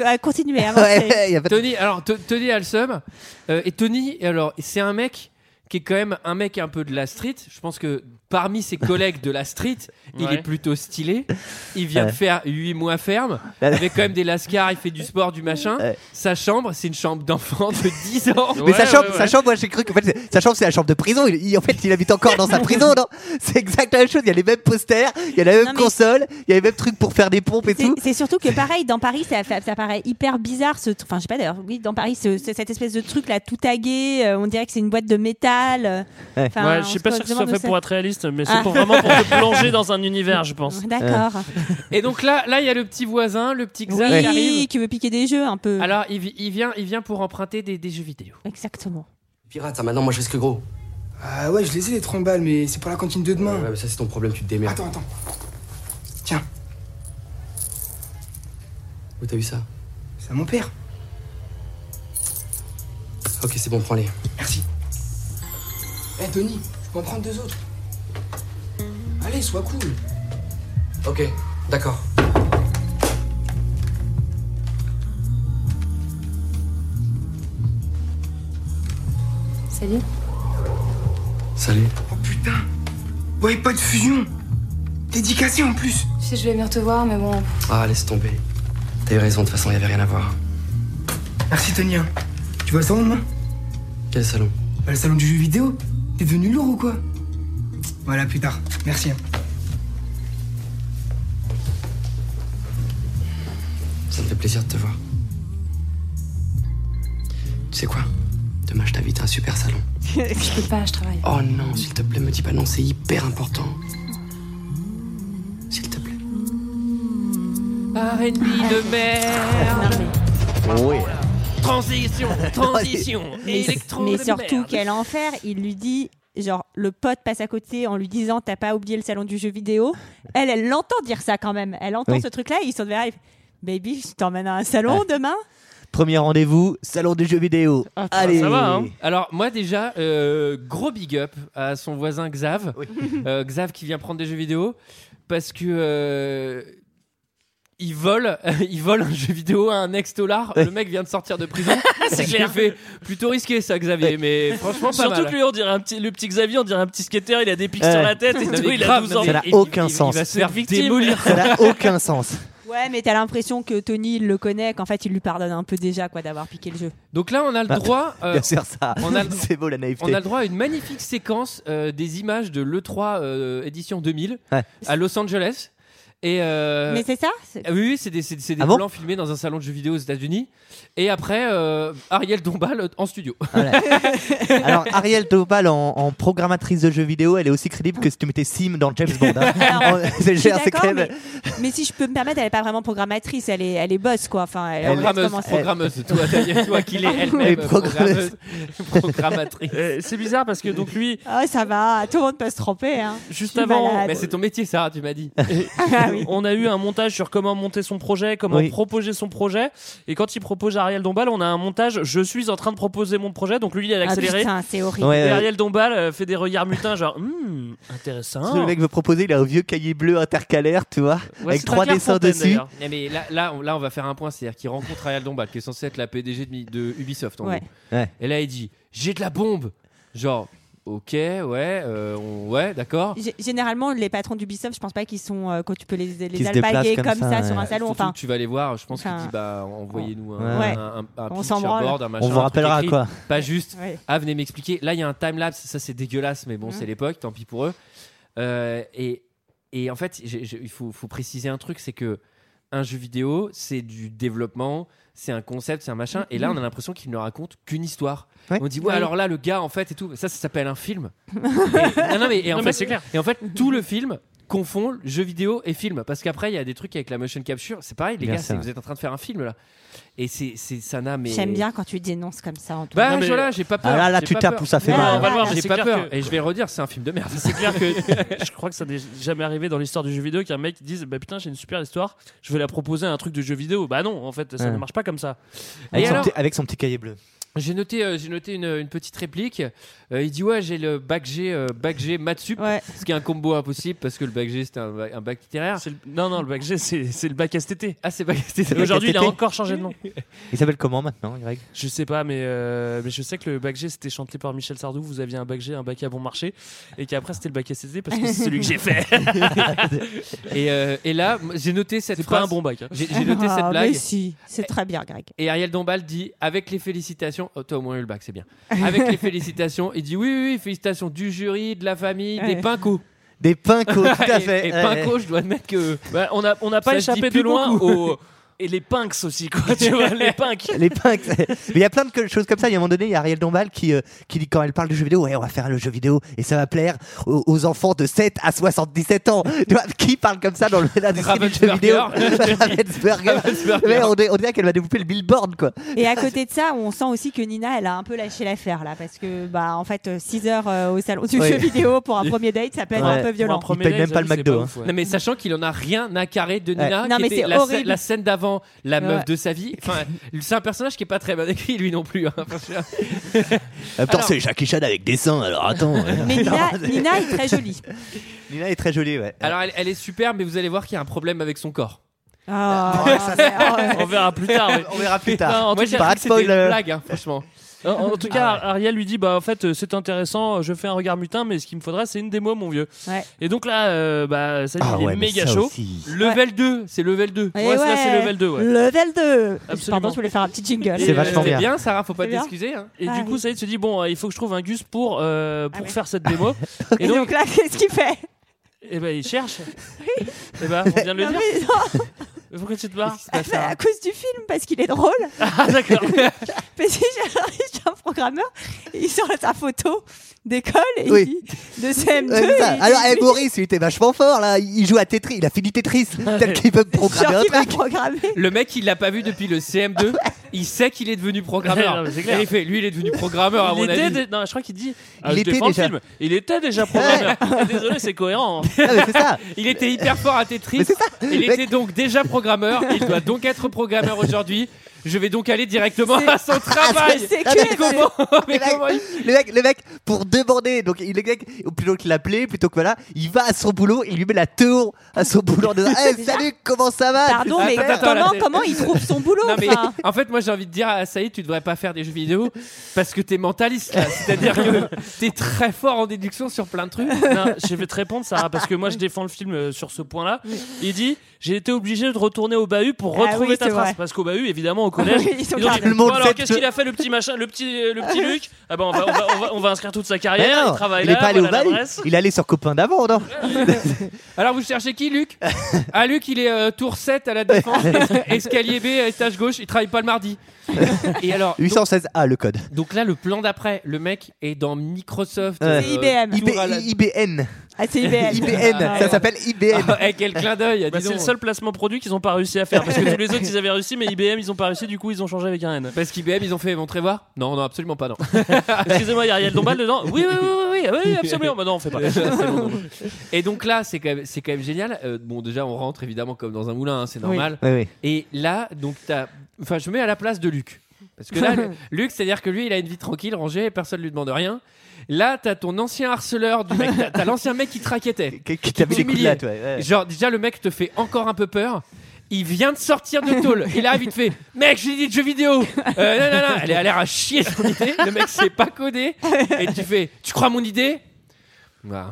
S6: Euh, Continuez,
S7: Ouais,
S6: avancez.
S7: ouais, y a pas de-
S1: Tony, alors Tony a le seum. Euh, et Tony, alors c'est un mec qui est quand même un mec un peu de la street. Je pense que parmi ses collègues de la street, il
S10: Ouais.
S1: est plutôt stylé. Il vient
S7: Ouais.
S1: de faire 8 mois ferme, avec quand même des lascars, il fait du sport, du machin.
S7: Ouais.
S1: Sa chambre, c'est une chambre d'enfant de 10 ans.
S7: Mais
S10: Ouais,
S7: sa chambre,
S10: ouais,
S7: sa
S10: ouais.
S7: chambre, moi j'ai cru qu'en fait, c'est- sa chambre c'est la chambre de prison. Il, il- en fait, il habite encore dans sa prison, non? C'est exact la même chose. Il y a les mêmes posters, il y a la même
S6: Non, mais-
S7: console, il y a les mêmes trucs pour faire des pompes et
S6: C'est-
S7: tout.
S6: C'est surtout que pareil, dans Paris, ça, fait- ça paraît hyper bizarre. Ce, tr- enfin, je sais pas d'ailleurs. Oui, dans Paris, ce- ce- cette espèce de truc là, tout tagué. euh, on dirait que c'est une boîte de métal. euh,
S7: Ouais.
S6: enfin,
S10: ouais,
S6: on
S10: je suis
S6: se
S10: pas sûr que ce soit fait pour être réaliste, mais c'est
S6: Ah.
S10: pour vraiment pour te plonger dans un univers, je pense.
S6: D'accord.
S1: Et donc là, là, il y a le petit voisin, le petit Xav
S6: Oui,
S1: qui arrive.
S6: qui veut piquer des jeux un peu.
S1: Alors, il, vi- il vient, il vient pour emprunter des, des jeux vidéo.
S6: Exactement.
S8: Pirate, ça maintenant, moi je risque gros.
S9: Ah ouais, je les ai les 30 balles, mais c'est pour la cantine de demain.
S8: Ouais, mais ça c'est ton problème, tu te démerdes.
S9: Attends, attends. Tiens,
S8: Où t'as eu ça?
S9: C'est à mon père.
S8: Ok, c'est bon, prends-les.
S9: Merci. Eh Tony, je peux en prendre deux autres. Allez, sois cool.
S8: Ok, d'accord.
S11: Salut.
S8: Salut.
S9: Oh putain. Ouais, pas de fusion. Dédicacé en plus.
S11: Tu sais, je voulais venir te voir, mais bon.
S8: Ah, laisse tomber. T'as eu raison, de toute façon, y avait rien à voir.
S9: Merci Tony. Tu vois le salon demain?
S8: Quel salon?
S9: Bah, Le salon du jeu vidéo. T'es devenu lourd ou quoi? Voilà, plus tard. Merci.
S8: Ça me fait plaisir de te voir. Tu sais quoi? Demain, je t'invite à un super salon.
S11: Je peux pas, je travaille.
S8: Oh non, s'il te plaît, me dis pas non, c'est hyper important. S'il te plaît.
S1: R&B de merde.
S6: Non, mais-
S1: Transition, transition.
S6: Mais,
S1: électro
S6: mais
S1: de
S6: surtout,
S1: merde.
S6: quel enfer Il lui dit, genre, le pote passe à côté en lui disant T'as pas oublié le salon du jeu vidéo. Elle, elle l'entend dire ça quand même. Elle entend
S7: Oui.
S6: ce truc-là. Ils sont derrière. Baby, je t'emmène à un salon demain?
S7: Premier rendez-vous, salon des jeux vidéo.
S6: Ah,
S7: Allez.
S10: ça va, hein.
S1: Alors moi déjà, euh, gros big up à son voisin Xav, Euh, Xav qui vient prendre des jeux vidéo parce que euh, il vole, il vole un jeu vidéo à un ex dollar.
S7: Ouais.
S1: Le mec vient de sortir de prison.
S10: C'est clair.
S1: l'ai fait plutôt risqué ça Xavier, mais franchement pas
S10: Surtout
S1: mal.
S10: que lui, on dirait un petit, le petit Xavier, on dirait un petit skater, il a des pics
S7: Ouais.
S10: sur la tête et tout, il a
S1: grave,
S10: 12
S1: non,
S10: ans.
S1: mais
S7: Ça n'a aucun
S1: il- il
S7: sens.
S1: va se faire
S10: Victime.
S1: démolir.
S7: Ça n'a aucun sens.
S6: Ouais, mais t'as l'impression que Tony il le connaît, qu'en fait il lui pardonne un peu déjà quoi d'avoir piqué le jeu.
S1: Donc là on a le
S7: Bah,
S1: droit. euh,
S7: Bien sûr, ça.
S1: on a le-
S7: C'est beau la naïveté.
S1: On a le droit à une magnifique séquence euh, des images de l'E3 euh, édition 2000
S7: Ouais.
S1: à Los Angeles. Et euh,
S6: mais c'est ça
S1: ah oui, oui, c'est des, c'est- c'est des
S7: Ah bon
S1: plans filmés dans un salon de jeux vidéo aux États-Unis. Et après, euh, Ariel Dombal en studio.
S7: Voilà. Alors, Ariel Dombal en, en programmatrice de jeux vidéo, elle est aussi crédible que si tu mettais Sim dans James Bond. hein.
S6: Alors,
S7: En- c'est
S6: suis
S7: c'est
S6: mais, mais si je peux me permettre, elle est pas vraiment programmatrice, elle est, elle est boss quoi. Enfin, elle,
S7: Elle-
S1: Programmeuse,
S6: commence-
S1: programmeuse. Toi, qui l'es elle-même,
S7: programmeuse.
S1: programmeuse, programmatrice.
S10: Euh, c'est bizarre parce que donc lui,
S6: Ah ça va, tout le monde peut se tromper. Hein.
S10: juste avant,
S6: malade.
S1: Mais c'est ton métier, Sarah, tu m'as dit.
S6: Oui.
S10: on a eu un montage sur comment monter son projet, comment
S7: Oui.
S10: proposer son projet. Et quand il propose à Ariel Dombal, on a un montage. Je suis en train de proposer mon projet. Donc lui, il a
S6: Ah
S10: accéléré.
S6: putain, c'est horrible.
S7: Ouais,
S10: et
S7: ouais.
S10: Ariel Dombal euh, fait des regards mutins, genre Hmm, intéressant.
S7: Le mec veut proposer, il a un vieux cahier bleu intercalaire, tu vois,
S10: Ouais,
S7: avec trois dessins
S10: Fontaine,
S7: dessus.
S1: mais là, là, on, là, on va faire un point, c'est-à-dire qu'il rencontre Ariel Dombal, qui est censé être la PDG de, Ubisoft. En
S6: Ouais.
S1: gros.
S7: Ouais.
S1: Et là, il dit J'ai de la bombe. Genre, ok, ouais, euh, on- ouais, d'accord.
S6: G- Généralement, les patrons d'Ubisoft, je pense pas qu'ils sont euh, quand tu peux les, les
S7: se
S6: alpaguer
S7: déplacent
S6: comme,
S7: comme
S6: ça,
S7: ça,
S6: sur un
S7: ouais.
S6: salon.
S1: Surtout
S6: Enfin,
S1: que tu vas les voir, je pense qu'il
S6: Enfin,
S1: dit bah envoyez-nous un,
S7: Ouais.
S1: un, un, un
S6: On
S1: pitch,
S6: s'en
S1: un
S6: branle.
S1: board, un machin.
S7: On vous
S1: truc
S7: rappellera
S1: écrit.
S7: quoi.
S1: Pas juste.
S6: ouais.
S1: Ah, venez m'expliquer. Là, il y a un timelapse, ça c'est dégueulasse, mais bon,
S6: Mhm.
S1: c'est l'époque, tant pis pour eux. Euh, et, et en fait, j'ai- j'ai- il faut, faut préciser un truc, c'est que un jeu vidéo, c'est du développement, c'est un concept, c'est un machin. Et là, on a l'impression qu'il ne raconte qu'une histoire.
S7: Ouais.
S1: On dit ouais,
S6: Ouais.
S1: alors là, le gars, en fait, et tout, ça, ça s'appelle un film. et, non, non, mais, et en
S10: Non,
S1: fait,
S10: mais c'est clair.
S1: et en fait, tout le film confond jeu vidéo et film parce qu'après il y a des trucs avec la motion capture c'est pareil les
S7: Bien
S1: gars vous êtes en train de faire un film là et c'est c'est- ça n'a mais
S6: J'aime bien quand tu dénonces comme ça. En tout
S1: bah
S10: Non, mais-
S1: voilà j'ai pas peur
S7: Ah là, là,
S1: j'ai
S7: tu
S1: pas
S7: tapes
S1: peur.
S7: où ça fait mal.
S10: on va le voir, mais
S1: j'ai
S10: c'est
S1: pas
S10: clair
S1: peur
S10: que-
S1: et je vais redire c'est un film de merde
S10: C'est clair que je crois que ça n'est jamais arrivé dans l'histoire du jeu vidéo qu'un mec dise bah putain j'ai une super histoire, je vais la proposer à un truc de jeu vidéo. Bah non, en fait ça
S7: Ouais.
S10: ne marche pas comme ça.
S7: Avec,
S1: Et
S7: son
S1: alors
S7: petit, avec son petit cahier bleu.
S1: J'ai noté, euh, j'ai noté une, une petite réplique. Euh, il dit ouais j'ai le bac G, euh, bac G maths sup, ce qui est un combo impossible parce que le bac G c'était un, un bac littéraire.
S10: Non non le bac G c'est c'est le bac STT.
S1: Ah c'est bac STT.
S10: Aujourd'hui il a encore changé de nom.
S7: Il s'appelle comment maintenant, Greg?
S10: Je sais pas, mais, euh, mais je sais que le bac G c'était chanté par Michel Sardou. Vous aviez un bac G, un bac à bon marché, et qu'après c'était le bac STT parce que c'est celui que j'ai fait.
S1: et, euh, et là j'ai noté cette
S10: C'est pas
S1: phrase.
S10: un bon bac, hein.
S1: J'ai j'ai noté
S6: Ah,
S1: cette blague.
S6: Mais si, c'est très bien, Greg.
S1: Et Ariel Dombal dit avec les félicitations, oh, toi au moins eu le bac, c'est bien. Avec les félicitations, il dit oui, oui, oui, félicitations du jury, de la famille, des pincos.
S7: Des pincos, tout à
S1: Et-
S7: fait.
S1: Et,
S7: Ouais,
S1: pinco, je dois admettre que.
S10: Bah, on n'a on n'a pas
S1: Ça se
S10: échappé
S1: dit
S10: de
S1: plus
S10: loin
S1: beaucoup.
S10: au. Et les pinks aussi, quoi. Tu vois, les pinks.
S7: Les punks. Mais il y a plein de choses comme ça. Il y a un moment donné, il y a Ariel Dombal qui, euh, qui dit quand elle parle de jeux vidéo, ouais, on va faire le jeu vidéo et ça va plaire aux, aux enfants de 7 à 77 ans. Tu vois, qui parle comme ça dans le- l'industrie du jeu vidéo Ravensburger. Ouais, on, dirait, on dirait qu'elle va développer le billboard, quoi.
S6: Et à côté de ça, on sent aussi que Nina, elle a un peu lâché l'affaire là, parce que bah en fait, 6 heures euh, au salon du
S7: Ouais.
S6: jeu vidéo pour un premier date, ça peut être
S7: Ouais.
S6: un peu violent.
S7: Il paye date, même pas le McDo,
S10: pas
S7: hein.
S10: ouf, ouais.
S1: Non mais sachant qu'il en a rien à carrer de
S7: Ouais.
S1: Nina,
S6: Non,
S1: qui
S6: mais
S1: était
S6: c'est
S1: la, la scène d'avant, la meuf de sa vie. Enfin, c'est un personnage qui est pas très bien écrit lui non plus. hein.
S7: Attends, c'est Jackie Chan avec des seins, alors attends.
S6: Mais Nina, Nina est très jolie.
S7: Nina est très jolie, ouais.
S1: Alors elle, elle est super, mais vous allez voir qu'il y a un problème avec son corps.
S6: Ah,
S10: On verra plus tard. mais-
S7: On verra plus
S10: Non,
S7: tard.
S10: en
S1: Moi j'ai une blague, hein, franchement.
S10: En, en tout cas, Ariel lui dit bah en fait c'est intéressant, je fais un regard mutin, mais ce qu'il me faudrait c'est une démo mon vieux.
S6: Ouais.
S10: Et donc là, euh, bah ça
S7: Ah
S10: il
S7: ouais,
S10: est méga chaud.
S7: aussi.
S1: Level 2, c'est level 2.
S6: Et
S10: Ouais, ça, c'est level 2, ouais.
S6: Level 2.
S10: Absolument.
S6: Pardon, je voulais faire un petit jingle.
S7: C'est vachement bien.
S1: bien, Sarah, faut pas t'excuser. Hein.
S10: Et
S6: Ah
S10: du coup, il se dit bon, euh, il faut que je trouve un Gus pour euh, pour
S6: Ah oui.
S10: faire cette démo.
S6: Et donc là, qu'est-ce qu'il fait?
S10: Et ben il cherche. Et ben on vient de le
S6: Non,
S10: dire. Pourquoi tu te barres
S6: à cause du film, parce qu'il est drôle.
S10: Ah d'accord.
S6: Parce que j'ai j'ai un programmeur, il sort sa photo d'école et
S7: Oui.
S6: il de CM2.
S7: Ouais, c'est ça.
S6: et il
S7: Alors,
S6: dit-
S7: eh, Maurice, il était vachement fort là. Il joue à Tetris. Il a fini Tetris. Peut-être qu'il peut me programmer un truc.
S1: Le mec, il l'a pas vu depuis le CM2. Il sait qu'il est devenu programmeur.
S10: Non, clair.
S1: Et il fait, lui, il est devenu programmeur à
S10: Il
S1: mon
S10: était
S1: avis.
S10: non, je crois qu'il dit.
S7: Il
S10: je
S7: était déjà.
S10: film. Il était déjà programmeur. Ah, Désolé, c'est cohérent. hein.
S7: Ah, ça.
S1: Il était hyper fort à Tetris.
S7: Mais c'est ça.
S1: Il était donc déjà programmeur. Il doit donc être programmeur aujourd'hui. Je vais donc aller directement
S6: C'est-
S1: à son travail.
S6: C'est
S7: Ah, mais
S1: Comment Mais
S7: Le mec,
S1: comment il-
S7: le mec, le mec, pour demander, donc il plutôt que l'appeler, plutôt que voilà, il va à son boulot, il lui met la tour à son boulot en disant Eh, Salut, comment ça va?
S6: Pardon, mais
S1: Attends, attends,
S6: comment,
S1: là,
S6: comment il trouve son boulot
S1: Non, mais
S6: enfin?
S1: en fait, moi j'ai envie de dire à Saïd, tu devrais pas faire des jeux vidéo parce que t'es mentaliste là. C'est-à-dire que t'es très fort en déduction sur plein de trucs.
S10: Non, je vais te répondre, Sarah, parce que moi je défends le film euh, sur ce point-là. Il dit J'ai été obligé de retourner au bahut pour
S6: Ah
S10: retrouver
S6: oui,
S10: ta
S6: c'est
S10: trace.
S6: vrai.
S10: Parce qu'au bahut, évidemment, au collège,
S6: Oui, ils sont
S10: ils ont dit,
S6: gardés.
S7: Le monde
S10: Bon, alors
S7: fait
S10: qu'est-ce
S7: que-
S10: qu'il a fait, le petit machin, le petit, euh, le petit Luc? Ah ben, on va, on va, on va, on va inscrire toute sa
S7: Mais
S10: carrière.
S7: non,
S10: il travaille
S7: il
S10: là,
S7: est pas allé au
S10: l'adresse.
S7: Il est allé sur copain d'avant, non
S1: Alors vous cherchez qui, Luc? Ah, Luc, il est euh, tour 7 à la défense, escalier B, étage gauche, il travaille pas le mardi. Et alors,
S7: 816A, le code.
S1: donc là, le plan d'après, le mec est dans Microsoft.
S7: Ouais.
S6: C'est IBM.
S1: tour à la-
S7: IBN.
S6: Ah, c'est IBM.
S7: IBN,
S1: Ah,
S7: ça s'appelle IBN.
S1: Ah, eh, quel clin d'œil,
S10: Bah, c'est le seul placement produit qu'ils ont pas réussi à faire parce que tous les autres ils avaient réussi mais IBM ils ont pas réussi du coup ils ont changé avec un N.
S1: Parce qu'IBM, ils ont fait montrez voir? Non, non, absolument pas, non.
S10: Excusez-moi, il y a Ariel Dombal dedans? Oui, oui, oui, oui, oui, oui, absolument. Bah non, on fait pas.
S1: Et donc là, c'est quand même, c'est quand même génial. Euh, bon, déjà, on rentre évidemment comme dans un moulin, hein, c'est normal.
S7: Oui, oui.
S1: Et là, donc, t'as. Enfin, je me mets à la place de Luc. Parce que là, Luc, c'est-à-dire que lui, il a une vie tranquille, rangée, personne lui demande rien. Là, t'as ton ancien harceleur du mec, t'as- t'as l'ancien mec qui te raquettait.
S7: Qui qui t'a mis les coups de
S1: t'humiliait.
S7: latte, ouais, ouais.
S1: Genre, déjà, le mec te fait encore un peu peur. Il vient de sortir de tôle. Il a vite fait Mec, j'ai dit de jeux vidéo. Euh, non, non, non. Elle a l'air à chier son idée. Le mec sait pas coder. Et tu fais Tu crois mon idée? Bah,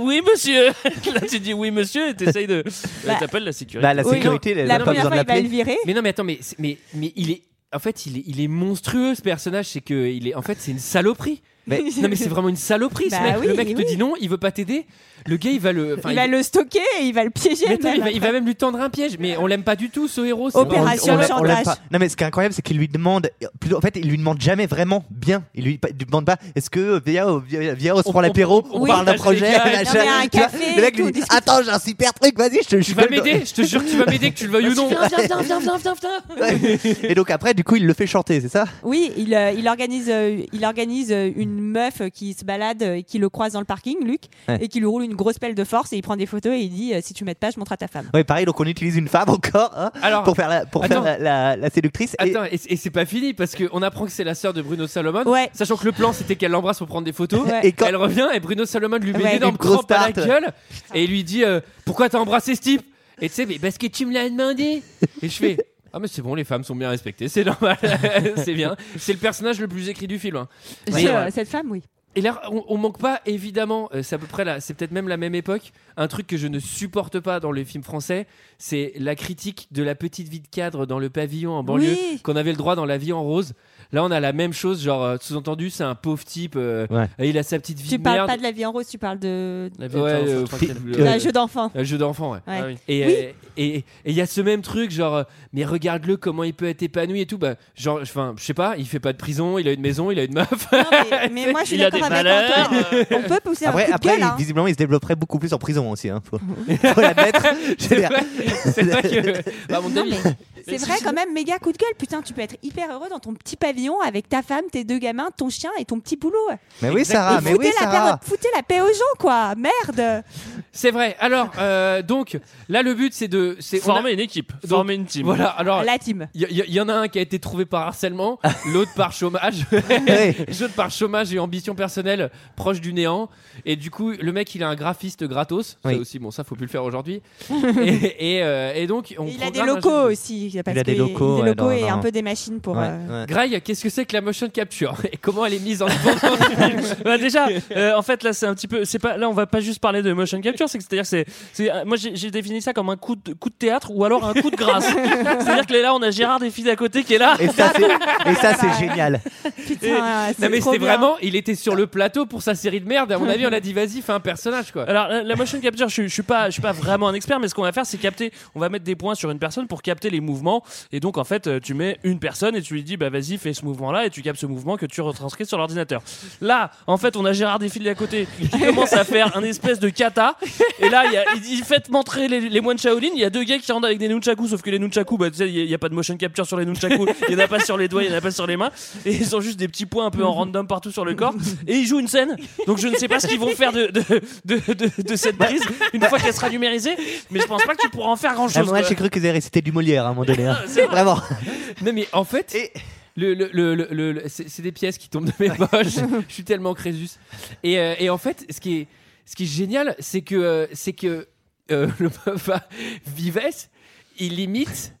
S10: Oui, monsieur. Là, tu dis oui, monsieur, et t'essayes de.
S6: Bah,
S10: T'appelles la sécurité.
S7: Bah, la
S6: Oui,
S7: sécurité, elle
S6: La
S7: a pas
S6: première
S7: besoin de
S6: fois, il va le
S7: l'appeler.
S6: virer.
S1: Mais non, mais attends, mais, c'est- mais, mais il est. En fait, il est, il est monstrueux ce personnage. C'est que il est. En fait, c'est une saloperie.
S7: Mais-
S1: Non, mais c'est vraiment une saloperie ce
S6: Bah
S1: mec.
S6: oui,
S1: le mec te dit non, il veut pas t'aider. Le gars, il va le.
S6: Il va le stocker et il va le piéger.
S1: Mais attends, il, va, il va
S6: après.
S1: même lui tendre un piège. Mais on l'aime pas du tout, ce héros.
S6: Opération
S7: on, on
S6: chantage.
S7: pas. Non mais ce qui est incroyable c'est qu'il lui demande plutôt en fait il lui demande jamais vraiment bien. Il lui, il lui demande pas est-ce que viens, on se
S1: On-
S7: prend l'apéro,
S1: on-
S7: on,
S1: on
S7: parle d'un projet,
S6: un café
S7: le mec lui dit attends j'ai un super truc vas-y je te je
S1: Tu vas m'aider, je te jure que tu vas m'aider, que tu le veuilles ou non.
S10: Viens, viens, viens, viens, viens, viens, viens.
S7: Et donc après du coup il le fait chanter c'est ça?
S6: Oui, il, euh, il organise, euh, il organise euh, une une meuf qui se balade et qui le croise dans le parking, Luc,
S7: Ouais.
S6: et qui lui roule une grosse pelle de force et il prend des photos et il dit euh, si tu m'aides pas, je montre à ta femme.
S7: Ouais, pareil, donc on utilise une femme encore hein,
S1: Alors,
S7: pour faire la, pour faire
S1: attends.
S7: la, la- la séductrice. et-
S1: Attends, et, et c'est pas fini parce qu'on apprend que c'est la sœur de Bruno Salomon.
S6: Ouais.
S1: Sachant que le plan c'était qu'elle l'embrasse pour prendre des photos.
S6: Ouais.
S7: Et quand-
S1: Elle revient et Bruno Salomon lui met
S6: Ouais.
S1: une énorme crampe à la gueule et il lui dit euh, Pourquoi t'as embrassé ce type? Et tu sais, mais parce que tu me l'as demandé. Et je fais Ah, mais c'est bon, les femmes sont bien respectées, c'est normal, c'est bien. C'est le personnage le plus écrit du film. hein. Mais, euh,
S6: euh, cette femme, oui.
S1: Et là, on, on manque pas, évidemment, euh, c'est à peu près là, c'est peut-être même la même époque, un truc que je ne supporte pas dans les films français, c'est la critique de la petite vie de cadre dans le pavillon en banlieue,
S6: Oui.
S1: qu'on avait le droit dans La vie en rose. Là, on a la même chose, genre, euh, sous-entendu, c'est un pauvre type, euh,
S7: Ouais.
S1: et il a sa petite vie
S6: Tu
S1: de
S6: parles
S1: merde.
S6: pas de la vie en rose, tu parles de
S10: La vie
S1: Ouais, euh, euh,
S6: jeu d'enfant.
S1: un jeu d'enfant, ouais.
S6: Ouais.
S10: Ah oui.
S1: Et
S6: Oui.
S1: euh, et et il y a ce même truc genre euh, mais regarde-le comment il peut être épanoui et tout bah genre enfin je sais pas il fait pas de prison il a une maison il a une meuf
S6: Non, mais, mais moi je suis
S10: Il a
S6: d'accord
S10: des
S6: avec
S10: euh.
S6: On peut pousser un
S7: Après,
S6: coup de
S7: après
S6: gueule.
S7: il-
S6: hein.
S7: visiblement, il se développerait beaucoup plus en prison aussi. Hein, faut, faut dire,
S1: c'est vrai que bah, mon
S6: Non,
S1: avis
S6: mais c'est vrai quand même, méga coup de gueule. Putain, tu peux être hyper heureux dans ton petit pavillon avec ta femme, tes deux gamins, ton chien et ton petit boulot.
S7: Mais oui, Sarah,
S6: Et
S7: mais
S6: foutez,
S7: oui,
S6: la
S7: Sarah.
S6: paix, foutez la paix aux gens, quoi. Merde.
S1: c'est vrai alors euh, donc là le but c'est de c'est on a-
S10: Former une équipe,
S1: Donc,
S10: former une team.
S1: voilà alors
S6: La team.
S1: il y, y- y en a un qui a été trouvé par harcèlement, l'autre par chômage,
S7: Ouais.
S1: l'autre par chômage et ambition personnelle proche du néant. Et du coup, le mec, il a un graphiste gratos. Ça
S7: Oui.
S1: aussi, bon, ça faut plus le faire aujourd'hui. et, et, euh, et donc, on
S6: Et il a des
S1: programme un
S6: locaux
S1: jeu.
S6: aussi. Parce
S7: Il a des locaux,
S6: des
S7: ouais,
S6: locaux et un peu des machines pour.
S7: Ouais,
S6: euh,
S7: ouais.
S1: Graille, qu'est-ce que c'est que la motion capture et comment elle est mise en
S10: Bah déjà, euh, en fait là c'est un petit peu, c'est pas là on va pas juste parler de motion capture, c'est c'est-à-dire c'est, euh, moi j'ai défini ça comme un coup de coup de théâtre ou alors un coup de grâce. c'est-à-dire que là on a Gérard des filles à côté qui est là.
S7: Et ça, c'est, et ça, c'est génial.
S6: Putain, c'est
S1: Non mais c'était vraiment, il était sur le plateau pour sa série de merde. À mon avis, on a dit vas-y, fais un personnage quoi.
S10: Alors la, la motion capture, je, je suis pas, je suis pas vraiment un expert, mais ce qu'on va faire, c'est capter. On va mettre des points sur une personne pour capter les mouvements. Et donc en fait, euh, tu mets une personne et tu lui dis, bah vas-y, fais ce mouvement-là, et tu captes ce mouvement que tu retranscris sur l'ordinateur. Là, en fait, on a Gérard Desfilés à côté qui commence à faire un espèce de kata. Et là, il, y a, il dit, faites montrer les, les moines Shaolin. Il y a deux gars qui rentrent avec des nunchakus, sauf que les nunchakus, bah tu sais, il y a- il y, a pas de motion capture sur les nunchakus. Il y en a pas sur les doigts, il y en a pas sur les mains. Et ils ont juste des petits points un peu en random partout sur le corps. Et ils jouent une scène. Donc je ne sais pas ce qu'ils vont faire de, de, de, de- de cette prise une fois qu'elle sera numérisée. Mais je pense pas que tu pourras en faire grand
S7: Ah,
S10: chose.
S7: moi, j'ai cru avaient récité du Molière à un moment donné. Hein.
S10: C'est vrai.
S7: Vraiment.
S1: Non mais en fait, le, le, le, le- le- le- c'est c'est des pièces qui tombent de mes poches. Je suis tellement Crésus. Et, euh, et en fait, ce qui est, ce qui est génial, c'est que, euh, c'est que euh, le papa Vives, il imite.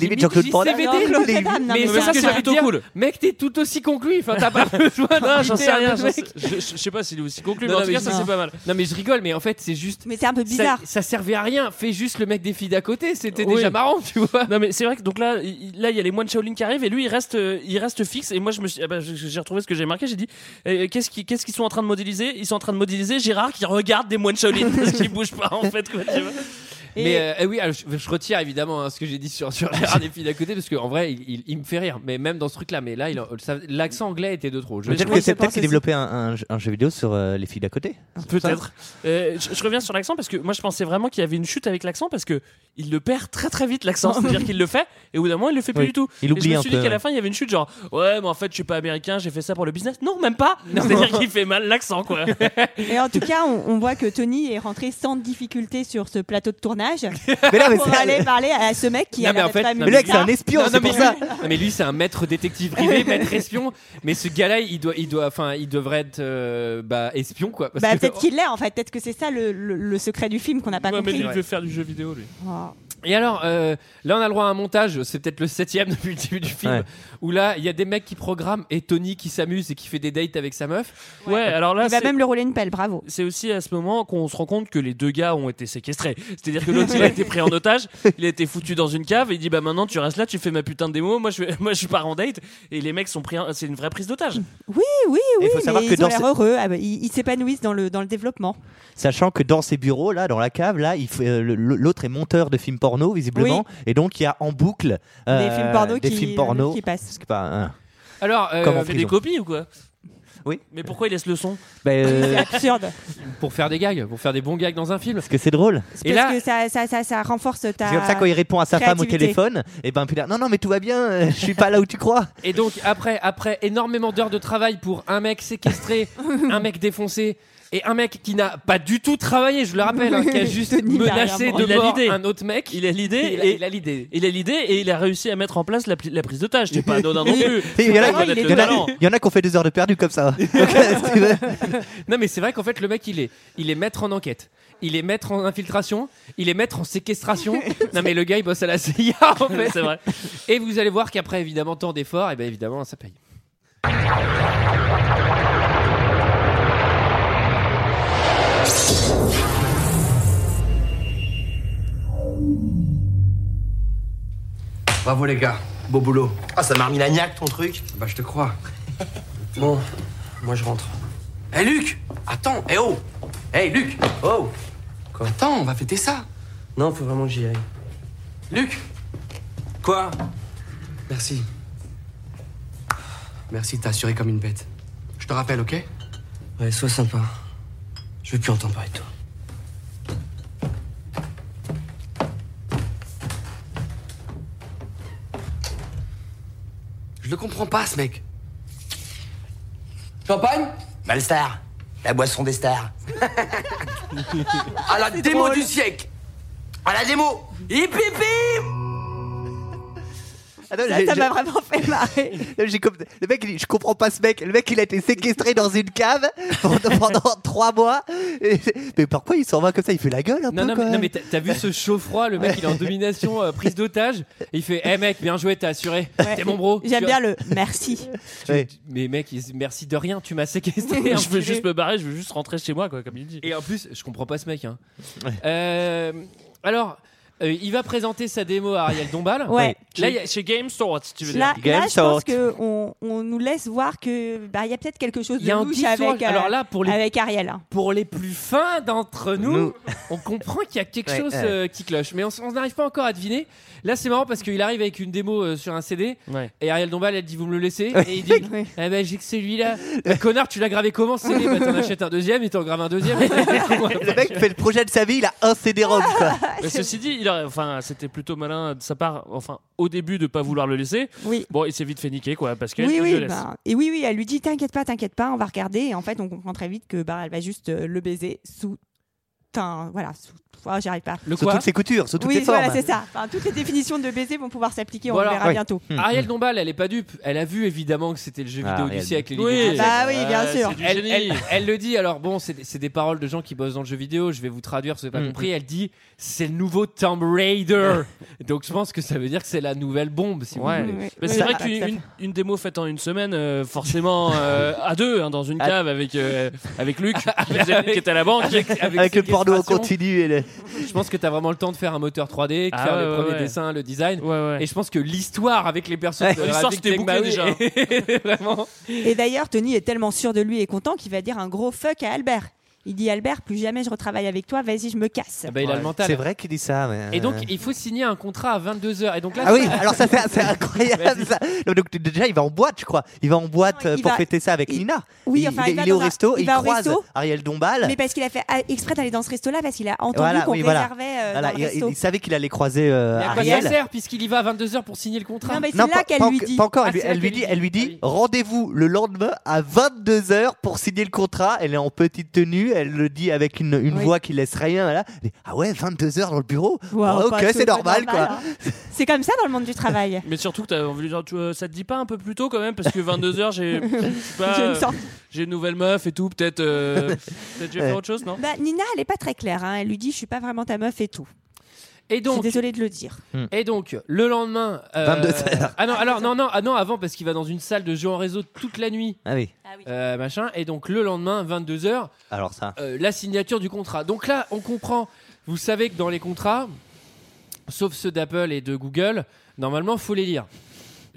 S7: Limite Jean-Claude Van Damme.
S6: Non,
S1: mais
S6: mais
S1: c'est
S10: plutôt cool.
S1: Mec, t'es tout aussi conclu. Enfin, t'as pas besoin
S10: Non, j'en sais rien. Je, sais pas s'il est aussi conclu, mais
S1: Non,
S10: en tout cas,
S1: mais
S10: ça
S1: je-
S10: c'est pas mal.
S1: Non, mais je rigole, mais en fait, c'est juste.
S6: Mais c'est un peu bizarre.
S1: Ça, ça servait à rien. Fais juste le mec des filles d'à côté. C'était déjà marrant, tu vois.
S10: Non mais c'est vrai que donc là, il, là il y a les moines Shaolin qui arrivent et lui il reste, euh, il reste fixe et moi je me ah bah, j'ai retrouvé ce que j'ai marqué, j'ai dit qu'est-ce qu'ils qu'est-ce qu'ils sont en train de modéliser? Ils sont en train de modéliser Gérard qui regarde des moines Shaolin parce qu'il bouge pas en fait quoi. Tu vois
S6: Et-
S1: Mais euh, eh oui, je, je retire évidemment hein, ce que j'ai dit sur, sur Gérard des filles d'à côté parce qu'en vrai, il, il- il me fait rire. Mais même dans ce truc-là, mais là, l'accent anglais était de trop.
S7: Peut-être qu'il
S6: aussi.
S7: développait un, un, un jeu vidéo sur euh, les filles d'à côté.
S10: Peut-être. Euh, je, je reviens sur l'accent parce que moi je pensais vraiment qu'il y avait une chute avec l'accent parce que il le perd très très vite l'accent. C'est-à-dire qu'il le fait et au bout d'un moment il le fait plus
S7: Oui.
S10: du tout.
S7: Il
S10: et
S7: oublie
S10: je me suis dit qu'à la fin il y avait une chute genre ouais mais en fait je suis pas américain, j'ai fait ça pour le business. Non même pas. C'est-à-dire qu'il fait mal l'accent quoi.
S6: Et en tout cas, on, on voit que Tony est rentré sans difficulté sur ce plateau de tournage
S7: Mais non, mais
S6: pour
S7: c'est-
S6: aller parler à ce mec qui
S1: Non,
S6: a
S1: mais
S6: l'air
S1: en fait,
S7: Mais mec, c'est un espion,
S1: Non,
S7: c'est
S1: non, mais
S7: pour ça.
S1: lui- non, mais lui, c'est un maître détective privé, maître espion. Mais ce gars-là, il doit, il doit, enfin, il devrait être euh, bah, espion, quoi. Parce
S6: Bah,
S1: que-
S6: peut-être qu'il l'est en fait, peut-être que c'est ça le, le- le secret du film qu'on n'a pas
S10: Ouais, mais
S6: compris.
S10: lui, il veut faire du jeu vidéo lui.
S6: Oh.
S1: Et alors, euh, là, on a le droit à un montage. C'est peut-être le septième depuis le début du film,
S7: Ouais.
S1: où là, il y a des mecs qui programment et Tony qui s'amuse et qui fait des dates avec sa meuf.
S10: Ouais, alors là
S6: Il va
S10: c'est-
S6: même le rouler une pelle, bravo.
S10: c'est aussi à ce moment qu'on se rend compte que les deux gars ont été séquestrés. C'est-à-dire que l'autre il a été pris en otage, il a été foutu dans une cave et il dit bah maintenant tu restes là, tu fais ma putain de démo, moi je vais- moi je pars en date et les mecs sont pris en- c'est une vraie prise d'otage.
S6: Oui, oui,
S7: Et
S6: oui,
S7: il faut savoir
S6: mais
S7: que
S6: ils ont
S7: dans
S6: l'air
S7: ce-
S6: heureux, ah bah, ils ils s'épanouissent dans le, dans le développement.
S7: Sachant que dans ces bureaux, là, dans la cave, là, il fait, euh, le- l'autre est monteur de films porno, visiblement. Et donc, il y a en boucle euh,
S6: des films porno
S7: des
S6: qui,
S7: films porno.
S6: qui passent.
S7: Parce que pas, hein.
S1: Alors, euh,
S7: Comment
S10: On fait
S7: prison.
S10: des copies ou quoi?
S7: Oui.
S10: Mais pourquoi il laisse le son?
S7: Bah, euh,
S6: C'est absurde.
S1: Pour faire des gags, pour faire des bons gags dans un film.
S7: Parce que c'est drôle.
S1: Et
S6: Parce
S1: là,
S6: que ça, ça, ça, ça renforce ta.
S7: C'est comme ça quand il répond à sa femme au téléphone, et ben puis là, non non mais tout va bien, euh, je suis pas là où tu crois.
S1: Et donc après, après énormément d'heures de travail pour un mec séquestré, un mec défoncé et un mec qui n'a pas du tout travaillé, je le rappelle, hein, qui a juste menacé de mort un autre mec.
S10: Il a l'idée
S1: Il a-
S10: et
S1: il a l'idée.
S10: Il a l'idée et il a réussi à mettre en place la, prise d'otage. C'est pas anodin non plus.
S7: Il y, en a-
S10: Faut reconnaître
S7: il y
S10: le
S7: en a-
S10: talent.
S7: il y en a qui ont fait des heures de perdu comme ça. Euh.
S1: Non mais c'est vrai qu'en fait le mec il est, il est maître en enquête. Il est maître en infiltration, il est maître en séquestration. non mais le gars il bosse à la CIA en fait.
S10: C'est vrai.
S1: Et vous allez voir qu'après évidemment tant d'efforts, et ben évidemment ça paye.
S8: Bravo les gars, beau boulot.
S4: Ah, ça m'a remis la niaque ton truc.
S8: Bah je te crois. Bon, moi je rentre.
S4: Hé Luc Attends, hé oh Hé Luc Oh
S8: Quoi
S4: Attends, on va fêter ça.
S8: Non, faut vraiment que j'y aille.
S4: Luc
S8: Quoi?
S4: Merci. Merci, t'as assuré comme une bête. Je te rappelle, ok?
S8: Ouais, sois sympa. Je veux plus entendre parler de toi.
S4: Je le comprends pas, ce mec.
S8: Champagne?
S2: Malstar, la boisson des stars.
S4: À la démo du siècle. À la démo. Hip hip hip
S6: Ça
S7: j'ai-
S6: ça m'a vraiment fait marrer.
S7: le mec, il dit, je comprends pas ce mec. Le mec, il a été séquestré dans une cave pendant, pendant trois mois. Et- mais pourquoi il s'en va comme ça? Il fait la gueule un
S1: Non,
S7: peu
S1: non,
S7: quand
S1: mais, non,
S7: même.
S1: mais t'as vu ce chaud-froid, le mec il est en domination, euh, prise d'otage. Et il fait Eh mec, bien joué, t'as assuré.
S6: Ouais.
S1: T'es mon bro.
S6: J'aime bien le merci.
S7: Ouais.
S1: Mais mec, il- merci de rien, tu m'as séquestré.
S10: Je veux juste me barrer, je veux juste rentrer chez moi, quoi, comme il dit.
S1: Et en plus, je comprends pas ce mec. hein. Euh, alors, euh, il va présenter sa démo à Ariel Dombal.
S6: Ouais.
S1: Là, il y a-
S10: Chez Game Store, si tu veux
S6: Là,
S10: dire.
S7: Game
S6: là, je pense qu'on on nous laisse voir que bah, il y a peut-être quelque chose
S1: il y a
S6: de
S1: un
S6: louche
S1: petit
S6: avec, euh,
S1: Alors là, pour les,
S6: avec Ariel.
S1: pour les plus fins d'entre nous,
S7: Nous.
S1: on comprend qu'il y a quelque
S7: Ouais,
S1: chose
S7: ouais.
S1: euh, qui cloche. Mais on s- on n'arrive pas encore à deviner. Là, c'est marrant parce qu'il arrive avec une démo euh, sur un CD.
S10: Ouais.
S1: Et Ariel Dombal, elle dit Vous me le laissez. Et il dit. Eh ben, j'ai que celui-là. Bah, connard, tu l'as gravé comment ce CD Bah, t'en achètes un deuxième et t'en graves un deuxième.
S7: Le mec fait le projet de sa vie, il a un CD-ROM. quoi.
S10: Mais ceci dit, il enfin, c'était plutôt malin de sa part, enfin, au début de pas vouloir le laisser.
S6: Oui.
S10: Bon, il s'est vite fait niquer, quoi, parce qu'elle
S6: Oui, oui,
S10: le laisse.
S6: bah, et oui, oui, elle lui dit T'inquiète pas, t'inquiète pas, on va regarder. Et en fait, on comprend très vite que bah, elle va juste euh, le baiser sous. Voilà, sous. Oh, j'arrive pas.
S1: Le
S7: Sous
S1: quoi
S7: toutes ses coutures, sous toutes
S6: oui,
S7: ses formes.
S6: voilà, c'est ça. Enfin, toutes les définitions de baiser vont pouvoir s'appliquer, on
S1: Bon,
S6: le verra bientôt.
S7: Hmm.
S1: Ariel Dombal, elle est pas dupe. Elle a vu évidemment que c'était le jeu
S7: Ah,
S1: vidéo du
S7: Ariel.
S1: siècle.
S10: Oui,
S1: du siècle.
S6: Bah oui, bien sûr.
S10: c'est du
S1: Elle,
S10: génie.
S1: elle- elle le dit, alors bon, c'est des, paroles de gens qui bossent dans le jeu vidéo, je vais vous traduire, si vous n'avez pas
S7: Mm.
S1: compris. Elle dit c'est le nouveau Tomb Raider. Donc je pense que ça veut dire que c'est la nouvelle bombe, si
S10: Ouais.
S1: vous voulez.
S6: Oui,
S10: Mais
S6: oui,
S10: c'est vrai
S6: voilà,
S10: qu'une
S6: fait.
S10: une, une démo faite en une semaine, euh, forcément euh, à deux, hein, dans une
S7: Ah.
S10: cave avec, euh, avec Luc, qui était à la banque.
S7: Avec le porno continu. Et.
S1: Je pense que tu as vraiment le temps de faire un moteur 3D, de
S10: Ah
S1: faire
S10: ouais,
S1: les premiers
S10: ouais.
S1: dessins, le design.
S10: Ouais, ouais.
S1: Et je pense que l'histoire avec les de
S10: L'histoire, c'était bouclé déjà.
S6: Et d'ailleurs, Tony est tellement sûr de lui et content qu'il va dire un gros fuck à Albert. Il dit Albert, plus jamais je retravaille avec toi, vas-y, je me casse.
S1: Ah bah, il a le mental.
S7: C'est vrai qu'il dit ça. mais,
S1: Et donc
S7: euh,
S1: il faut signer un contrat à 22h. Et donc là,
S7: Ah oui, alors ça c'est incroyable ça. Donc, déjà il va en boîte je crois. Il va en boîte
S6: Non,
S7: euh, pour
S6: va-
S7: fêter ça avec
S6: il-
S7: Nina.
S6: Oui,
S7: il,
S6: enfin,
S7: il,
S6: il va
S7: il est au resto,
S6: il
S7: il,
S6: va au
S7: croise
S6: resto.
S7: Ariel Dombal.
S6: Mais parce qu'il a fait ah, exprès d'aller dans ce resto-là, parce qu'il a entendu
S7: Voilà,
S6: qu'on
S7: oui, voilà.
S6: réservait euh,
S7: Voilà,
S6: dans le resto.
S7: il savait qu'il allait croiser euh,
S1: Mais à quoi
S7: Ariel.
S1: ça sert puisqu'il y va à 22h pour signer le contrat
S6: Non, mais c'est là qu'elle lui dit.
S7: pas encore.
S1: Ah,
S7: elle, lui-
S1: là
S7: lui dit, elle lui
S1: dit
S7: rendez-vous le lendemain à 22h pour signer le contrat. Elle est en petite tenue. Elle le dit avec une, une
S6: Oui.
S7: voix qui laisse rien. Là. Elle dit, ah ouais, 22h dans le bureau?
S6: Wow,
S7: Ah, ok, c'est normal quoi.
S6: hein. C'est comme ça dans le monde du travail.
S10: Mais surtout t'as envie de dire, tu, euh, ça te dit pas un peu plus tôt quand même parce que 22h j'ai je sais pas,
S6: J'ai une
S10: euh,
S6: sorte-
S10: j'ai une nouvelle meuf et tout peut-être euh, peut-être je vais faire autre chose non?
S6: Bah, Nina, elle est pas très claire. hein. Elle lui dit Je suis pas vraiment ta meuf et tout.
S1: Et
S6: Je suis
S1: donc,
S6: désolée de le dire.
S1: et donc, le lendemain. euh,
S7: 22 heures.
S1: Ah non, alors non, non, ah non, avant parce qu'il va dans une salle de jeu en réseau toute la nuit,
S7: Ah oui.
S1: euh, machin. Et donc le lendemain, 22h,
S7: Alors ça.
S1: la signature du contrat. Donc là, on comprend. Vous savez que dans les contrats, sauf ceux d'Apple et de Google, normalement, faut les lire.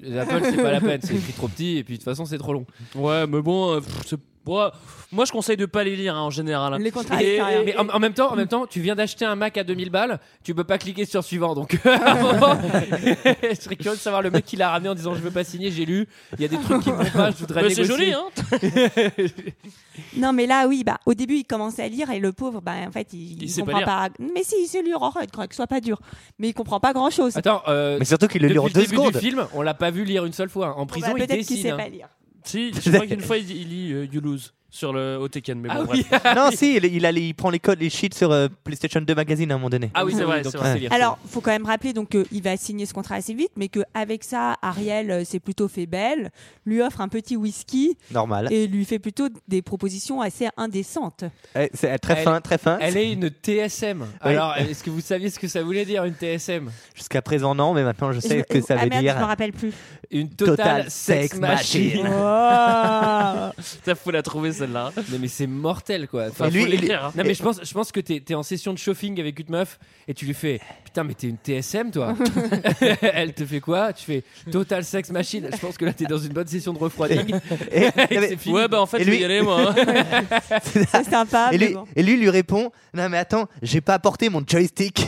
S1: Les Apple, c'est pas la peine, c'est écrit trop petit et puis de toute façon, c'est trop long.
S10: Ouais, mais bon, euh, c'est- Bon, moi, je conseille de pas les lire hein, en général.
S6: Les contrats
S10: Et-
S6: extérieurs.
S1: Mais en, en même temps, en même temps, tu viens d'acheter un Mac à 2000 balles, tu peux pas cliquer sur suivant. Donc, à un moment, je serais curieux de savoir le mec qui l'a ramené en disant je veux pas signer, j'ai lu, il y a des trucs qui vont pas, je voudrais
S10: Bah, c'est
S1: négocier.
S10: joli, hein
S6: Non, mais là, oui, bah, au début, il commençait à lire et le pauvre, bah, en fait, il,
S10: Il
S6: il
S10: sait pas
S6: comprend
S10: lire.
S6: pas. Mais si, il sait lire, arrête, Greg, sois pas dur. Mais il comprend pas grand chose.
S1: Attends, euh,
S7: Mais surtout qu'il le lit en
S1: depuis
S7: deux
S1: le début
S7: secondes.
S1: du film, on l'a pas vu lire une seule fois. hein. En prison, il
S6: Peut-être qu'il
S1: dessine.
S6: sait
S1: hein.
S6: pas lire.
S10: Si, je crois qu'une fois, il, lit euh, You Lose sur le au Tekken, mais bon,
S1: Ah
S10: bref.
S1: oui,
S7: Non, si, il, il, a les- il prend les codes, les sheets sur euh, PlayStation 2 Magazine à un moment donné.
S1: ah oui, c'est vrai. Donc,
S10: c'est vrai.
S1: lire.
S6: Alors, faut quand même rappeler donc qu'il va signer ce contrat assez vite, mais qu'avec ça, Ariel euh, s'est plutôt fait belle, lui offre un petit whisky
S7: Normal.
S6: et lui fait plutôt des propositions assez indécentes.
S7: Eh, C'est très
S1: Elle-
S7: fin, très fin.
S1: Elle est une TSM. Alors, est-ce que vous saviez ce que ça voulait dire une TSM
S7: Jusqu'à présent, non, mais maintenant je sais
S6: Je-
S7: que ça
S6: ah
S7: veut
S6: merde,
S7: dire.
S6: je me rappelle plus.
S1: Une Total,
S7: Total
S1: Sex
S7: Sex
S1: Machine.
S7: Machine.
S6: Oh.
S10: Ça faut la trouver celle-là.
S1: Non mais c'est mortel quoi. Enfin,
S7: Et lui,
S1: faut
S7: il-
S1: l'écrire, hein. Non mais je pense, je pense que t'es es en session de shopping avec une meuf et tu lui fais putain mais t'es une TSM toi. Elle te fait quoi? Tu fais Total Sex Machine. Je pense que là t'es dans une bonne session de refroiding.
S7: Et,
S1: fini.
S10: Ouais, bah en fait,
S7: Et
S10: je vais
S7: lui-
S10: y aller, moi. hein.
S6: C'est sympa,
S7: et lui,
S6: bon.
S7: et lui lui répond Non, mais attends, j'ai pas apporté mon joystick.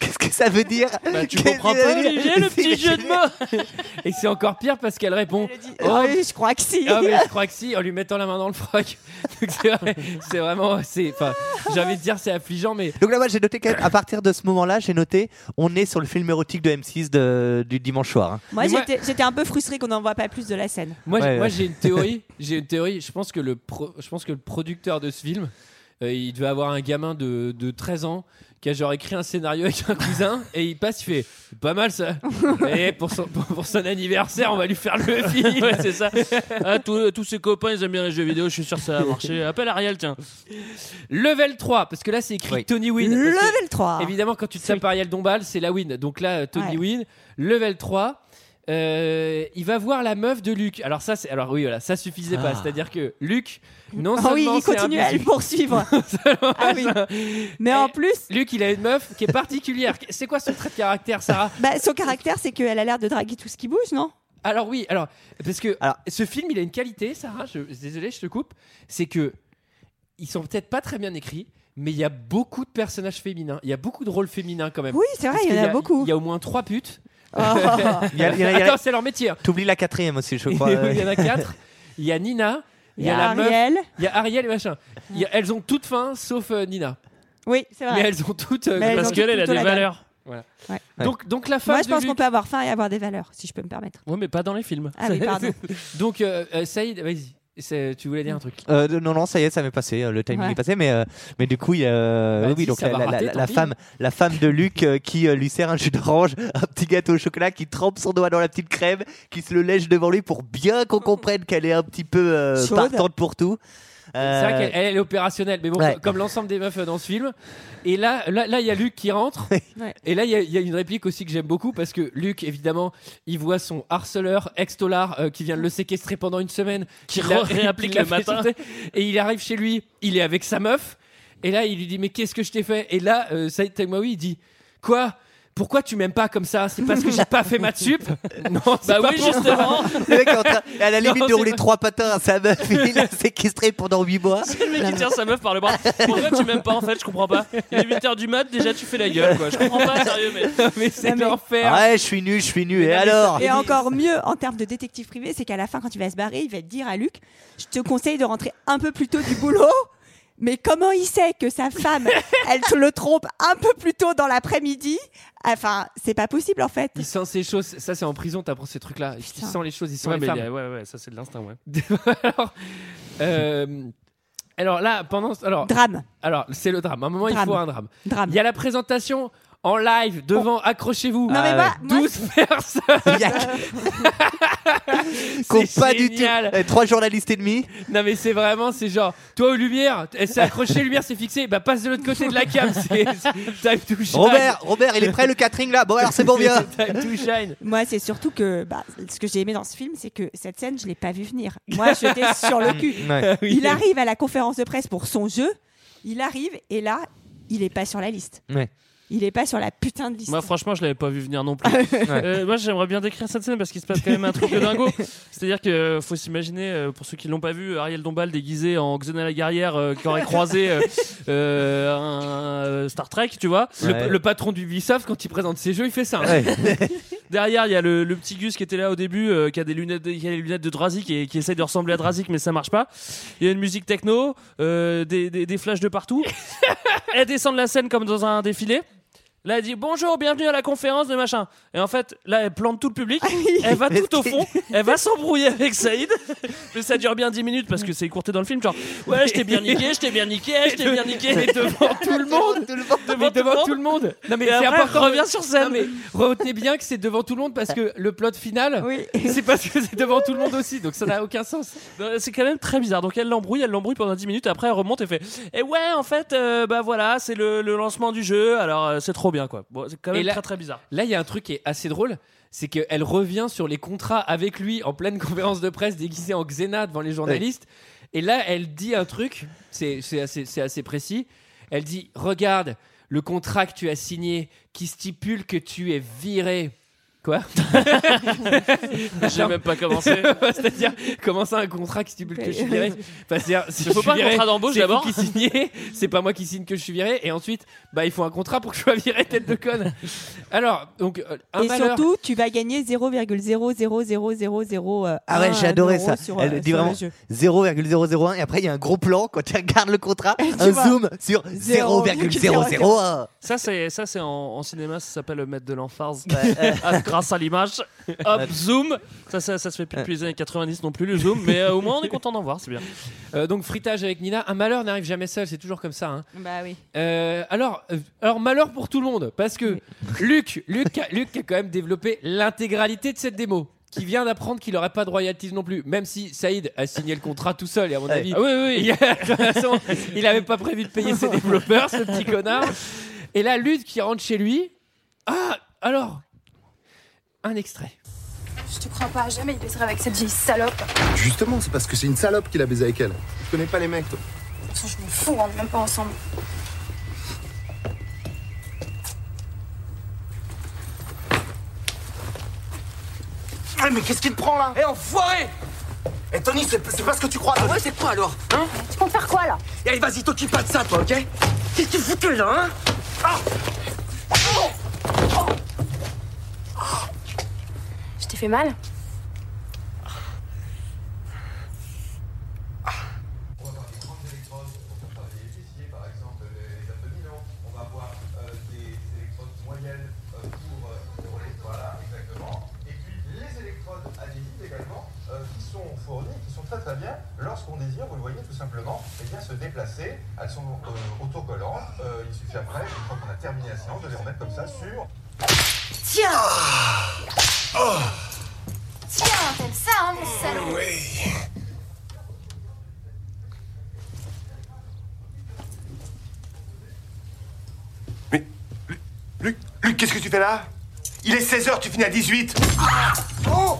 S7: Qu'est-ce que ça veut dire?
S10: Bah, tu comprends pas, Olivier, le petit jeu de mots
S1: Et c'est encore pire parce qu'elle répond
S6: Oh, oui, je crois que si.
S1: Ah mais je crois que si en lui mettant la main dans le froc. C'est vrai, c'est vraiment j'ai envie de dire c'est affligeant mais
S7: Donc là, moi, j'ai noté quand même, à partir de ce moment-là, j'ai noté, on est sur le film érotique de M6 de- du dimanche soir. hein.
S6: Moi, j'étais j'étais un peu frustrée qu'on n'en voit pas plus de la scène.
S1: Moi,
S7: Ouais,
S1: j'ai- moi
S7: ouais.
S1: j'ai une théorie. J'ai une théorie. Je pense que le, pro- je pense que le producteur de ce film, euh, il devait avoir un gamin de, de 13 ans qui a genre écrit un scénario avec un cousin et il passe, il fait pas mal ça. et pour son, pour, pour son anniversaire, on va lui faire le film.
S10: Ouais, c'est ça. Ah, tous, tous ses copains, ils aiment bien les jeux vidéo. Je suis sûr que ça va marcher. Appelle Ariel, tiens.
S1: Level 3, parce que là c'est écrit
S7: Oui.
S1: Tony Win.
S6: Level 3.
S1: Évidemment, quand tu te tapes Ariel Dombal, c'est la win. Donc là, euh, Tony
S6: Ouais.
S1: Win, level 3. Euh, il va voir la meuf de Luc. Alors ça, c'est alors oui, voilà, ça suffisait pas.
S7: Ah.
S1: C'est-à-dire que Luc, non
S6: Ah oui,
S1: seulement
S6: il continue à le poursuivre. ah oui. Mais en plus,
S1: Luc, il a une meuf qui est particulière. C'est quoi son trait de caractère, Sarah?
S6: Bah, son caractère, c'est qu'elle a l'air de draguer tout ce qui bouge, non?
S1: Alors oui, alors parce que
S7: Alors-
S1: ce film, il a une qualité, Sarah. Je, désolé, je te coupe. C'est que ils sont peut-être pas très bien écrits, mais il y a beaucoup de personnages féminins. Il y a beaucoup de rôles féminins quand même.
S6: Oui, c'est vrai, il y en a beaucoup.
S1: Il y a au moins trois putes.
S6: Oh.
S7: Il y a- il y a- il y a-
S1: Attends, c'est leur métier.
S7: T'oublies la quatrième aussi, je crois.
S1: il y en a quatre. Il y a Nina.
S6: Il y a
S1: la meuf.
S6: Ariel.
S1: Il y a Ariel et machin. Il y a- elles ont toutes faim sauf euh, Nina.
S6: Oui, c'est
S1: Mais
S6: vrai.
S1: elles ont toutes. euh,
S6: Mais elles
S10: Parce
S6: ont
S10: qu'elle, elle a
S6: plutôt
S10: des
S6: la dalle.
S10: valeurs.
S6: Ouais.
S1: Donc, donc la femme
S6: Moi, je
S1: de
S6: pense
S1: Luc-
S6: qu'on peut avoir faim et avoir des valeurs, si je peux me permettre.
S10: Ouais, mais pas dans les films.
S6: Ah oui, pardon.
S1: Donc euh, euh, Saïd, vas-y. Tu voulais dire un truc
S7: Euh, non, non, ça y est, ça m'est passé. euh, Le timing
S6: Ouais.
S7: est passé, mais, euh, mais du coup, il y a,
S1: Bah,
S7: oui, donc la, la-
S1: rater,
S7: la-
S1: tant
S7: la
S1: pis.
S7: femme, la femme de Luc euh, qui euh, lui sert un jus d'orange, un petit gâteau au chocolat, qui trempe son doigt dans la petite crème, qui se le lèche devant lui pour bien qu'on comprenne qu'elle est un petit peu euh, partante pour tout.
S1: C'est
S7: Euh,
S1: vrai qu'elle elle est opérationnelle, mais bon,
S7: Ouais.
S1: comme l'ensemble des meufs euh, dans ce film. Et là, là, là, il y a Luc qui rentre.
S6: Ouais.
S1: Et là, il y, a- il y a une réplique aussi que j'aime beaucoup parce que Luc, évidemment, il voit son harceleur ex-dollar euh, qui vient de le séquestrer pendant une semaine,
S10: Qui réapplique le matin.
S1: Et il arrive chez lui, il est avec sa meuf. Et là, il lui dit mais qu'est-ce que je t'ai fait? Et là, euh, Saïd Taghmaoui, il dit quoi? Pourquoi tu m'aimes pas comme ça? C'est parce que j'ai pas fait maths sup? Non, c'est
S10: Bah
S1: pas
S10: oui, justement.
S7: le mec est en train, à la limite
S1: Non,
S7: de rouler
S1: pas-
S7: trois patins à sa meuf, il l'a séquestré pendant 8 mois.
S10: C'est le mec qui tient sa meuf par le bras. Pourquoi tu m'aimes pas en fait? Je comprends pas. Il est 8h du mat, déjà tu fais la gueule quoi. Je comprends pas, sérieux, mais.
S1: mais c'est
S6: mais-
S1: l'enfer.
S7: Ouais, je suis nu, je suis nu. Et alors?
S6: Et encore mieux en termes de détective privé, c'est qu'à la fin, quand il va se barrer, il va dire à Luc Je te conseille de rentrer un peu plus tôt du boulot. Mais comment il sait que sa femme, elle te le trompe un peu plus tôt dans l'après-midi? Enfin, c'est pas possible en fait.
S1: Il sent ces choses, ça c'est en prison, t'apprends ces trucs-là. Il sent les choses, il sent
S10: Ouais,
S1: les
S10: mais
S1: femmes.
S10: a- ouais, ouais, ça c'est de l'instinct, ouais.
S1: alors, euh, alors là, pendant. Alors,
S6: Drame,
S1: alors c'est le drame. À un moment, il faut un drame.
S6: drame.
S1: Il y a la présentation en live devant, accrochez-vous.
S6: Non, mais
S7: Ah
S6: moi, moi,
S1: 12 personnes.
S7: Il y a Qu'ont
S1: C'est
S7: pas du tout.
S1: génial.
S7: Eh, Trois journalistes et demi.
S1: Non, mais c'est vraiment, c'est genre, toi aux lumières, elle s'est accrochée, lumière, c'est fixé, bah passe de l'autre côté de la cam. C'est c'est time to shine.
S7: Robert, Robert, il est prêt le catering là. Bon alors c'est bon, viens.
S1: time to shine.
S6: Moi, c'est surtout que bah, ce que j'ai aimé dans ce film, c'est que cette scène, je l'ai pas vue venir. Moi, j'étais sur le cul.
S7: Ouais.
S1: Oui.
S6: Il arrive à la conférence de presse pour son jeu, il arrive et là, il est pas sur la liste.
S7: Ouais.
S6: Il est pas sur la putain de liste.
S10: Moi, franchement, je l'avais pas vu venir non plus. Euh, moi, j'aimerais bien décrire cette scène parce qu'il se passe quand même un truc de dingo. C'est-à-dire que euh, faut s'imaginer, euh, pour ceux qui l'ont pas vu, Ariel Dombal déguisé en Xena la guerrière euh, qui aurait croisé euh, un Star Trek, tu vois.
S1: Le, le patron d'Ubisoft, quand il présente ses jeux, il fait ça. hein.
S10: Derrière, il y a le, le petit Gus qui était là au début, euh, qui a des lunettes, de, qui a les lunettes de Drazik et qui essaye de ressembler à Drazik, mais ça marche pas. Il y a une musique techno, euh, des, des, des flashs de partout. elle descend de la scène comme dans un défilé. Là, elle dit bonjour, bienvenue à la conférence de machin. Et en fait, là, elle plante tout le public. elle va tout au fond. Elle va s'embrouiller avec Saïd. Mais ça dure bien 10 minutes parce que c'est écourté dans le film. Genre, ouais, je t'ai bien niqué, je t'ai bien niqué, je t'ai bien niqué.
S1: Mais devant tout le monde, Mais devant tout le monde. Non mais c'est important.
S10: revient sur scène.
S1: Mais retenez bien que c'est devant tout le monde parce que le plot final, c'est parce que c'est devant tout le monde aussi. Donc ça n'a aucun sens.
S10: C'est quand même très bizarre. Donc elle l'embrouille, elle l'embrouille pendant 10 minutes. Après, elle remonte et fait Et ouais, en fait, euh, bah voilà, c'est le, le lancement du jeu. Alors, euh, c'est trop bien, quoi. Bon, c'est quand même
S1: Et là-
S10: très très bizarre.
S1: Là, il y a un truc qui est assez drôle. C'est qu'elle revient sur les contrats avec lui en pleine conférence de presse déguisée en Xena devant les journalistes. Et là, elle dit un truc, c'est c'est assez, c'est assez précis. Elle dit Regarde le contrat que tu as signé qui stipule que tu es viré. Quoi
S10: J'ai même pas commencé.
S1: C'est-à-dire, comment ça, un contrat qui stipule que je suis viré Enfin, c'est-à-dire, si
S10: Il faut
S1: je suis
S10: pas un
S1: viré,
S10: contrat d'embauche
S1: c'est
S10: d'abord
S1: qui signez, c'est pas moi qui signe que je suis viré. Et ensuite, bah, il faut un contrat pour que je sois viré, tête de conne. Alors, donc, euh, un
S6: Et
S1: malheur.
S6: surtout, tu vas gagner 0,00000. euh,
S7: Ah ouais,
S6: un
S7: j'ai adoré
S6: euro
S7: ça.
S6: sur,
S7: Elle
S6: euh,
S7: dit
S6: sur le
S7: vraiment
S6: jeu.
S7: 0,001 et après il y a un gros plan quand tu regardes le contrat,
S6: tu
S7: un
S6: vois.
S7: zoom sur 0,001.
S10: Ça, c'est ça, c'est en, en cinéma, ça s'appelle le maître de l'emphase.
S7: Ouais.
S10: Ah, grâce à l'image. Hop, zoom. Ça, ça, ça se fait plus depuis les années 90 non plus, le zoom. Mais euh, au moins, on est content d'en voir, c'est bien.
S1: Euh, donc, fritage avec Nina. Un malheur n'arrive jamais seul, c'est toujours comme ça. hein.
S6: Bah oui.
S1: Euh, alors, euh, alors, malheur pour tout le monde, parce que Luc, Luc, a, Luc a quand même développé l'intégralité de cette démo. Qui vient d'apprendre qu'il n'aurait pas de royalties non plus, même si Saïd a signé le contrat tout seul, et à mon avis,
S10: Ah oui, oui, oui.
S1: il, de toute façon, il avait pas prévu de payer ses développeurs, ce petit connard. Et là, Luc qui rentre chez lui. Ah, alors, un extrait.
S11: Je te crois pas, jamais il baiserait avec cette vieille salope.
S12: Justement, c'est parce que c'est une salope qu'il a baisé avec elle. Tu connais pas les mecs, toi
S11: De toute façon, je m'en fous, on est même pas ensemble.
S4: Ah, mais qu'est-ce qu'il te prend là? Eh, enfoiré Eh, Tony, c'est pas ce que tu crois. Ah ouais, c'est quoi alors? Hein?
S11: Tu comptes faire quoi là?
S4: Eh, Allez, vas-y, t'occupe pas de ça, toi, ok? Qu'est-ce que tu foutais là, hein? Ah
S11: Fait mal
S13: fais là? Il est 16h, tu finis à 18
S11: Oh!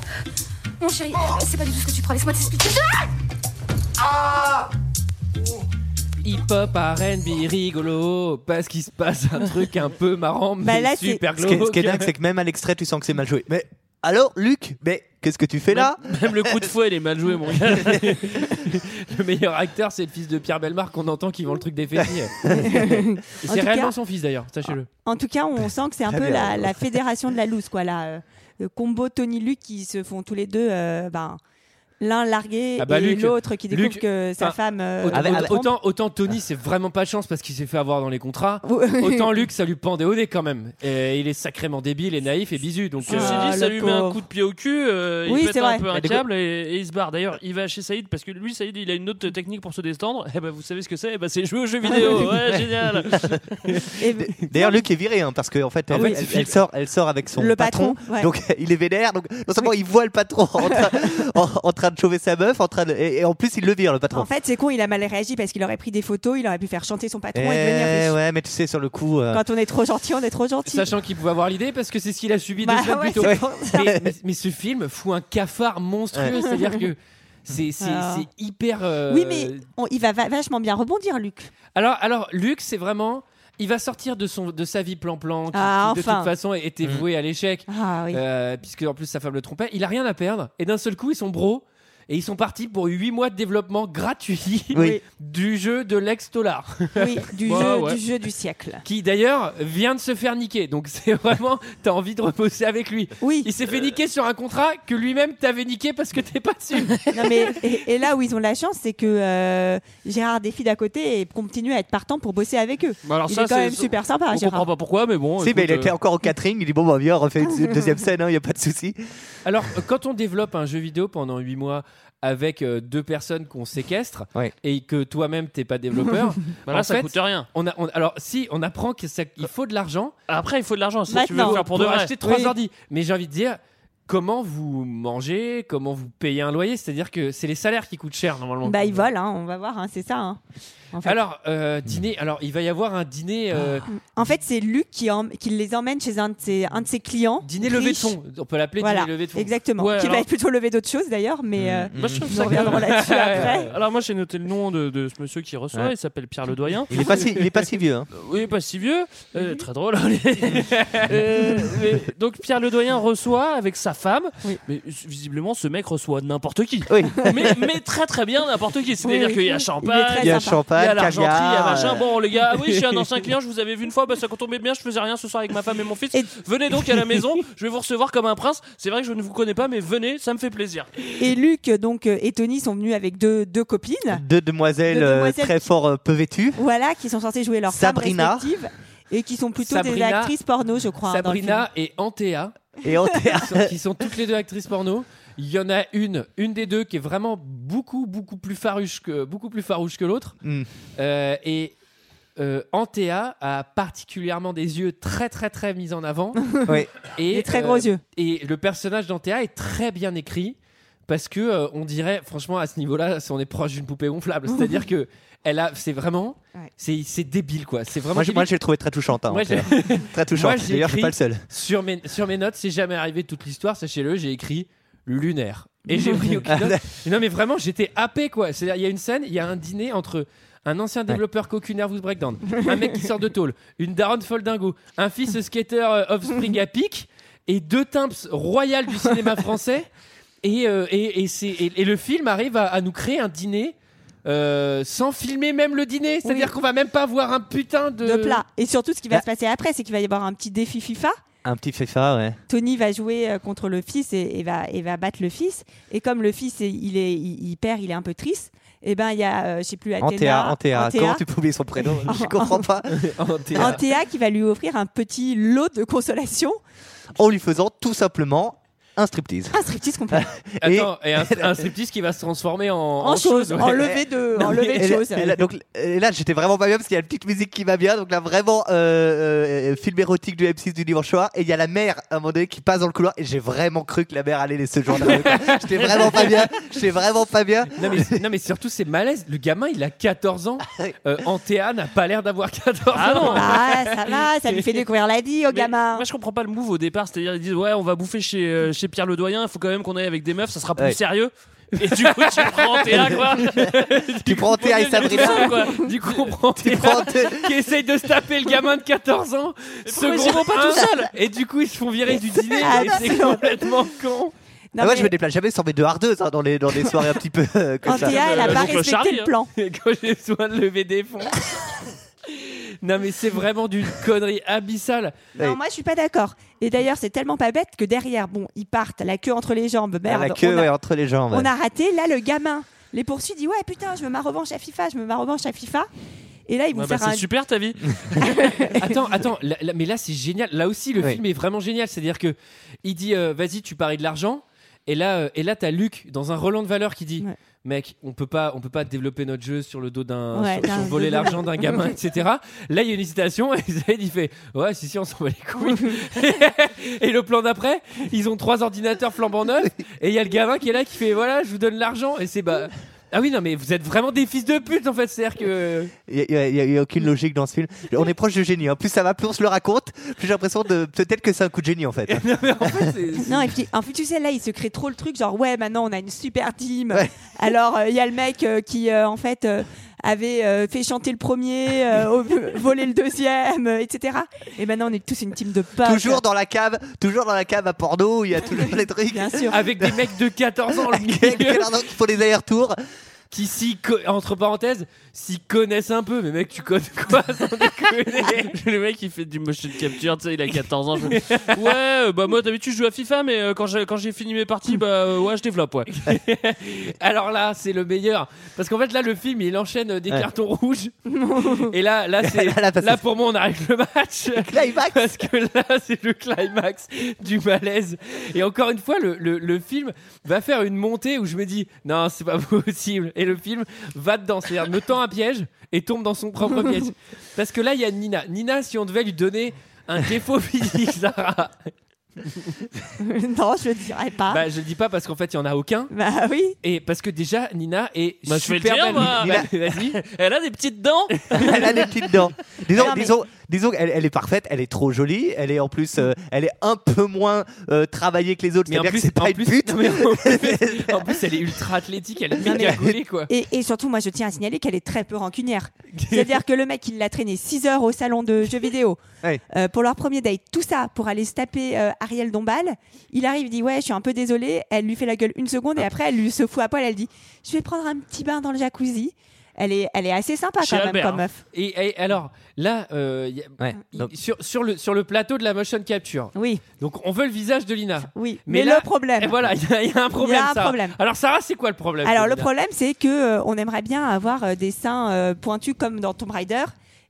S11: Mon chéri, c'est pas du tout ce que tu crois, laisse-moi t'expliquer.
S13: Ah!
S1: Hip-hop, RB, rigolo, parce qu'il se passe un truc un peu marrant, mais
S6: Bah là, c'est-
S1: super
S7: Ce qui est, ce qui est
S1: glauque.
S7: dingue, c'est que même à l'extrait, tu sens que c'est mal joué. Mais alors, Luc, mais qu'est-ce que tu fais là
S10: Même le coup de fouet, il est mal joué, mon gars.
S1: le meilleur acteur, c'est le fils de Pierre Belmar qu'on entend qui vend le truc des fétis. C'est
S6: tout
S1: réellement
S6: cas-
S1: son fils d'ailleurs, sachez-le.
S6: En tout cas, on sent que c'est un peu la, la fédération de la loose, quoi. Là, euh, le combo Tony Luc qui se font tous les deux, euh, ben, l'un largué
S1: Ah bah,
S6: et l'autre qui découvre
S1: Luc-
S6: que sa femme. euh,
S1: Autant, autant- Tony, c'est vraiment pas de chance parce qu'il s'est fait avoir dans les contrats. autant Luc, ça lui pendait au nez quand même. Et il est sacrément débile et naïf et bisu. Donc,
S10: Ceci
S1: euh,
S10: dit, ça lui met un coup de pied au cul, euh,
S1: Oui,
S10: il pète
S1: c'est
S10: un
S1: vrai.
S10: peu un câble et, et il se barre. D'ailleurs, il va chez Saïd parce que lui, Saïd, il a une autre technique pour se déstendre. Et ben, vous savez ce que c'est? Eh ben, C'est jouer aux jeux vidéo. Ouais, génial.
S7: D'ailleurs, Luc est viré hein, parce qu'en fait,
S1: En
S7: elle,
S1: fait,
S7: elle-
S1: c'est-
S7: elle sort, elle sort avec son
S6: Le patron, ouais.
S7: donc il est vénère. Donc non seulement il voit le patron en train, train de chauffer sa meuf, en train de, et, et en plus il le vire le patron.
S6: En fait, c'est con, il a mal réagi parce qu'il aurait pris des photos, il aurait pu faire chanter son patron et
S7: Eh
S6: devenir riche.
S7: ouais, mais tu sais sur le coup. euh,
S6: Quand on est trop gentil, on est trop gentil.
S1: Sachant qu'il pouvait avoir l'idée parce que c'est ce qu'il a subi
S6: Bah
S1: deux semaines
S6: ouais,
S1: plus tôt.
S6: c'est pour ça.
S1: Mais, mais- mais ce film fout un cafard monstrueux.
S7: Ouais.
S1: C'est-à-dire que c'est c'est-
S6: Ah.
S1: c'est hyper. euh,
S6: Oui, mais on- il va va- vachement bien rebondir, Luc.
S1: Alors, alors Luc, c'est vraiment. il va sortir de, son, de sa vie plan-plan, qui,
S6: Ah,
S1: qui, de toute façon était
S7: Mm.
S1: vouée à l'échec,
S6: Ah oui.
S1: euh, puisque en plus sa femme le trompait. Il a rien à perdre, et d'un seul coup, ils sont bros. Et ils sont partis pour 8 mois de développement gratuit
S7: Oui.
S1: du jeu de Lex Tolar.
S6: Oui, du,
S1: Ouais,
S6: jeu,
S1: ouais.
S6: du jeu du siècle.
S1: qui d'ailleurs vient de se faire niquer. Donc c'est vraiment, t'as envie de reposer avec lui.
S6: Oui.
S1: Il s'est fait niquer sur un contrat que lui-même t'avait niqué parce que t'es pas dessus.
S6: Non, mais, et, et là où ils ont de la chance, c'est que euh, Gérard Défi d'à côté et continue à être partant pour bosser avec eux.
S10: Bah alors
S6: il
S10: ça,
S6: est quand
S10: c'est-
S6: même super sympa,
S10: On
S6: Gérard.
S10: comprend pas pourquoi, mais bon.
S7: Si, mais il était
S10: euh,
S7: encore au catering. Il dit Bon, bah, viens, on refait une deuxième scène, il n'y a pas de souci.
S1: Alors quand on développe un jeu vidéo pendant 8 mois avec euh, deux personnes qu'on séquestre
S7: Ouais.
S1: et que toi-même t'es pas développeur,
S10: Bah là,
S1: en
S10: ça
S1: fait,
S10: coûte rien.
S1: On a, on- alors si on apprend qu'il faut de l'argent
S10: Après, il faut de l'argent si tu veux
S6: Maintenant.
S10: faire pour de vrai.
S1: acheter trois
S6: Oui.
S1: ordi. Mais j'ai envie de dire. Comment vous mangez, comment vous payez un loyer, c'est-à-dire que c'est les salaires qui coûtent cher normalement.
S6: Bah, ils volent, hein, on va voir, hein, c'est ça. hein. En fait,
S1: Alors, euh, dîner. Alors, il va y avoir un dîner. euh,
S6: En fait, c'est Luc qui, en- qui les emmène chez un de ses, un de ses clients.
S1: Dîner levé de
S6: riche.
S1: fond. On peut l'appeler
S6: Voilà,
S1: dîner levé de fond.
S6: exactement.
S10: Ouais,
S6: qui va être plutôt levé d'autres choses d'ailleurs, mais euh,
S10: Moi, je trouve
S6: nous
S10: ça
S6: reviendrons là-dessus après.
S10: Alors moi j'ai noté le nom de, de ce monsieur qui reçoit,
S7: Ouais.
S10: il s'appelle Pierre Ledoyen.
S7: Il est pas si, il est pas si vieux. Hein.
S10: Euh, Oui, pas si vieux, Euh, très drôle. Euh, mais- donc Pierre Ledoyen reçoit avec sa femme,
S6: Oui.
S10: mais visiblement ce mec reçoit n'importe qui.
S7: Oui.
S10: Mais, mais très très bien n'importe qui. C'est-à-dire
S6: Oui,
S10: qu'il y a champagne,
S6: Il est très
S7: Il y a
S6: sympa.
S10: Il y
S7: champagne,
S10: a l'argenterie, il y a machin. Bon les gars, oui, je suis un ancien client, je vous avais vu une fois, bah, ça tombait bien, je faisais rien ce soir avec ma femme et mon fils.
S6: Et-
S10: Venez donc à la maison, je vais vous recevoir comme un prince. C'est vrai que je ne vous connais pas, mais venez, ça me fait plaisir.
S6: Et Luc donc euh, et Tony sont venus avec deux, deux copines.
S7: Deux demoiselles,
S6: Deux
S7: euh,
S6: demoiselles
S7: très
S6: qui-
S7: fort euh, peu vêtues.
S6: Voilà, qui sont censées jouer leurs
S7: Sabrina.
S6: et qui sont plutôt des
S1: Sabrina-
S6: actrices porno, je crois. hein, dans le
S1: Sabrina et Antea,
S7: Et
S1: qui sont, qui sont toutes les deux actrices porno. Il y en a une, une des deux qui est vraiment beaucoup, beaucoup plus farouche que, beaucoup plus farouche que l'autre.
S7: Hmm.
S1: Euh, et euh, Antea a particulièrement des yeux très, très, très mis en avant.
S7: Oui.
S1: Et.
S6: Des très
S1: euh,
S6: gros yeux.
S1: Et le personnage d'Antea est très bien écrit parce que euh, on dirait, franchement, à ce niveau-là, on est proche d'une poupée gonflable. C'est-à-dire que elle a, c'est vraiment,
S6: Ouais.
S1: c'est, c'est débile quoi. C'est vraiment.
S7: Moi, je, moi,
S1: débile.
S7: je l'ai trouvé très touchante. Hein,
S1: Moi,
S7: très touchante. D'ailleurs, je suis pas le seul.
S1: sur mes, sur mes notes, c'est jamais arrivé toute l'histoire, sachez-le, j'ai écrit lunaire. Et j'ai pris aucune note. Non, mais vraiment, j'étais happé, quoi. C'est-à-dire, il y a une scène, il y a un dîner entre un ancien développeur cocu nervous breakdown, un mec qui sort de tôle, une daronne folle dingo, un fils skater euh, offspring à pic, et deux timps royales du cinéma français. Et, euh, et, et, c'est- et- et le film arrive à, à nous créer un dîner. euh, sans filmer même le dîner, c'est-à-dire qu'on va même pas voir un putain de,
S6: De plat. Et surtout, ce qui va
S7: Bah.
S6: se passer après, c'est qu'il va y avoir un petit défi FIFA.
S7: Un petit FIFA, ouais.
S6: Tony va jouer euh, contre le fils et, et va, et va battre le fils. Et comme le fils, est- il, est, il, il perd, il est un peu triste, et ben il y a, euh, je sais plus, Athéna,
S7: Antea, Antea.
S6: Antea,
S7: Comment tu peux oublier son prénom Je comprends pas.
S1: Antea.
S6: Antea qui va lui offrir un petit lot de consolation,
S7: En lui faisant tout simplement un striptease.
S6: un striptease complet,
S7: Et-
S1: Attends, et, un, un striptease qui va se transformer en,
S6: en, chose,
S1: ouais.
S6: en levé de, en levé de
S7: Et là-
S6: choses.
S7: et là, donc, et là, j'étais vraiment pas bien parce qu'il y a une petite musique qui va bien. Donc là, vraiment, euh, euh, film érotique du M6 du dimanche soir. Et il y a la mère à un moment donné qui passe dans le couloir. Et j'ai vraiment cru que la mère allait laisser ce genre de J'étais vraiment pas bien. J'étais vraiment pas bien.
S1: Non mais, non mais surtout c'est malaise. Le gamin il a 14 ans. Euh, Antea n'a pas l'air d'avoir 14
S10: Ah non.
S1: ans.
S6: Bah, ça va, ça lui fait découvrir la vie au
S10: Mais
S6: gamin.
S10: Moi je comprends pas le move au départ, c'est-à-dire ils disent ouais on va bouffer chez, euh, chez Pierre Ledoyen, il faut quand même qu'on aille avec des meufs, ça sera plus
S7: Ouais.
S10: sérieux. Et du coup tu prends Théa quoi.
S7: Tu prends Théa et Sabrina.
S10: seul, quoi.
S1: Du coup on prend
S7: Tu
S1: Théa
S7: prends Théa-
S1: qui essaye de se taper le gamin de 14 ans.
S10: pourquoi ils vont pas tout seuls
S1: Et du coup ils se font virer du dîner.
S6: Ah,
S1: et c'est complètement con.
S6: Non,
S7: Ah, moi,
S6: mais
S7: je me déplace jamais sans mes deux hardeuses hein, dans, les, dans des soirées un petit peu euh, comme ça.
S6: Antea, elle a
S10: Euh,
S6: pas
S10: donc le
S6: respecté
S10: Charlie,
S6: le
S10: hein.
S6: plan.
S1: Et quand j'ai besoin de lever des fonds. Non mais c'est vraiment d'une connerie abyssale.
S6: Non, moi je suis pas d'accord. Et d'ailleurs, c'est tellement pas bête que derrière, bon, ils partent, la queue entre les jambes, merde.
S7: la queue
S6: on, a,
S7: ouais, entre les jambes.
S6: on a raté. Là, le gamin les poursuit, dit Ouais, putain, je veux ma revanche à FIFA, je veux ma revanche à FIFA. Et là, ils vont
S10: Ouais, bah,
S6: faire un.
S10: c'est super ta vie.
S1: Attends, attends, là- là- mais là c'est génial. Là aussi le
S7: Oui.
S1: film est vraiment génial. C'est-à-dire que il dit euh, vas-y tu paries de l'argent. Et là, euh, et là t'as Luc dans un Roland de valeur qui dit
S6: Ouais.
S1: mec on peut pas on peut pas développer notre jeu sur le dos d'un
S6: Ouais,
S1: sur, voler l'argent d'un gamin etc. Là il y a une hésitation et Zaid il fait ouais si si on s'en bat les couilles. et le plan d'après ils ont trois ordinateurs flambant neufs et il y a le gamin qui est là qui fait voilà je vous donne l'argent et c'est bah ah oui non mais vous êtes vraiment des fils de pute en fait c'est-à-dire que
S7: Il n'y a, aucune logique dans ce film. On est proche de génie. hein. Plus ça va, plus on se le raconte, plus j'ai l'impression de peut-être que c'est un coup de génie en fait.
S1: non mais en fait c'est-
S6: Non, et puis, en fait, tu sais, là, il se crée trop le truc, genre, ouais, maintenant, on a une super team.
S7: Ouais.
S6: Alors, euh, il y a le mec euh, qui, euh, en fait, euh, avait euh, fait chanter le premier, euh, voler le deuxième, euh, etc. Et maintenant, on est tous une team de potes.
S7: Toujours dans la cave, toujours dans la cave à porno, où il y a toujours les trucs.
S6: Bien sûr.
S1: Avec des mecs de 14 ans, le
S7: Avec
S1: milieu,
S7: les gens qui font des allers-retours.
S1: Qui s'y entre parenthèses, s'y connaissent un peu. Mais mec, tu connais quoi sans déconner?
S10: Le mec il fait du motion capture, tu sais, il a 14 ans. je ouais, euh, bah moi d'habitude je joue à FIFA, mais euh, quand j'ai quand j'ai fini mes parties, bah euh, ouais, je développe, ouais.
S1: Alors là, c'est le meilleur. Parce qu'en fait, là, le film, il enchaîne des
S7: Ouais.
S1: cartons rouges. Et là, là, c'est,
S7: Là,
S1: pour moi, on arrête le match.
S7: Climax.
S1: Parce que là, c'est le climax du malaise. Et encore une fois, le, le, le film va faire une montée où je me dis, non, c'est pas possible. Et le film va dedans. C'est-à-dire, me tend un piège et tombe dans son propre piège. Parce que là, il y a Nina. Nina, si on devait lui donner un défaut physique, Sarah.
S6: non, je le dirais pas.
S1: Bah, je le dis pas parce qu'en fait, il y en a aucun.
S6: Bah oui.
S1: Et parce que déjà, Nina est
S10: Bah, je vais le
S1: super
S10: dire,
S1: belle.
S10: moi.
S1: Nina, Vas-y.
S10: Elle a des petites dents.
S7: Elle a des petites dents. Disons,
S6: Non, mais-
S7: disons, disons qu'elle elle est parfaite, elle est trop jolie, elle est en plus, euh, elle est un peu moins euh, travaillée que les autres.
S1: Mais en
S7: C'est-à-dire que
S1: plus,
S7: c'est pas
S1: en
S7: une
S1: plus,
S7: pute.
S1: non, mais en plus- en plus, elle est ultra athlétique, elle est méga gaulée, quoi.
S6: Et, et surtout, moi, je tiens à signaler qu'elle est très peu rancunière. C'est-à-dire que le mec, il l'a traîné 6 heures au salon de jeux vidéo
S7: Ouais.
S6: euh, pour leur premier date. Tout ça pour aller se taper euh, Ariel Dombal. Il arrive, il dit Ouais, je suis un peu désolée. Elle lui fait la gueule une seconde et après, elle lui se fout à poil. Elle dit Je vais prendre un petit bain dans le jacuzzi. Elle est, elle est assez sympa
S10: Chez
S6: quand même
S10: Albert,
S6: comme
S10: hein.
S6: meuf.
S1: Et, et alors, là, euh, y a-
S7: Ouais,
S1: y-
S7: donc-
S1: sur, sur, le, sur le plateau de la motion capture,
S6: Oui,
S1: donc on veut le visage de Lina.
S6: oui.
S1: Mais
S6: Mais,
S1: là-
S6: le problème.
S1: Et voilà, il y, a- il y a un problème.
S6: un
S1: Sarah.
S6: problème.
S1: Alors, Sarah, c'est quoi le problème
S6: Alors le
S1: Lina
S6: problème, c'est que euh, on aimerait bien avoir euh, des seins euh, pointus comme dans Tomb Raider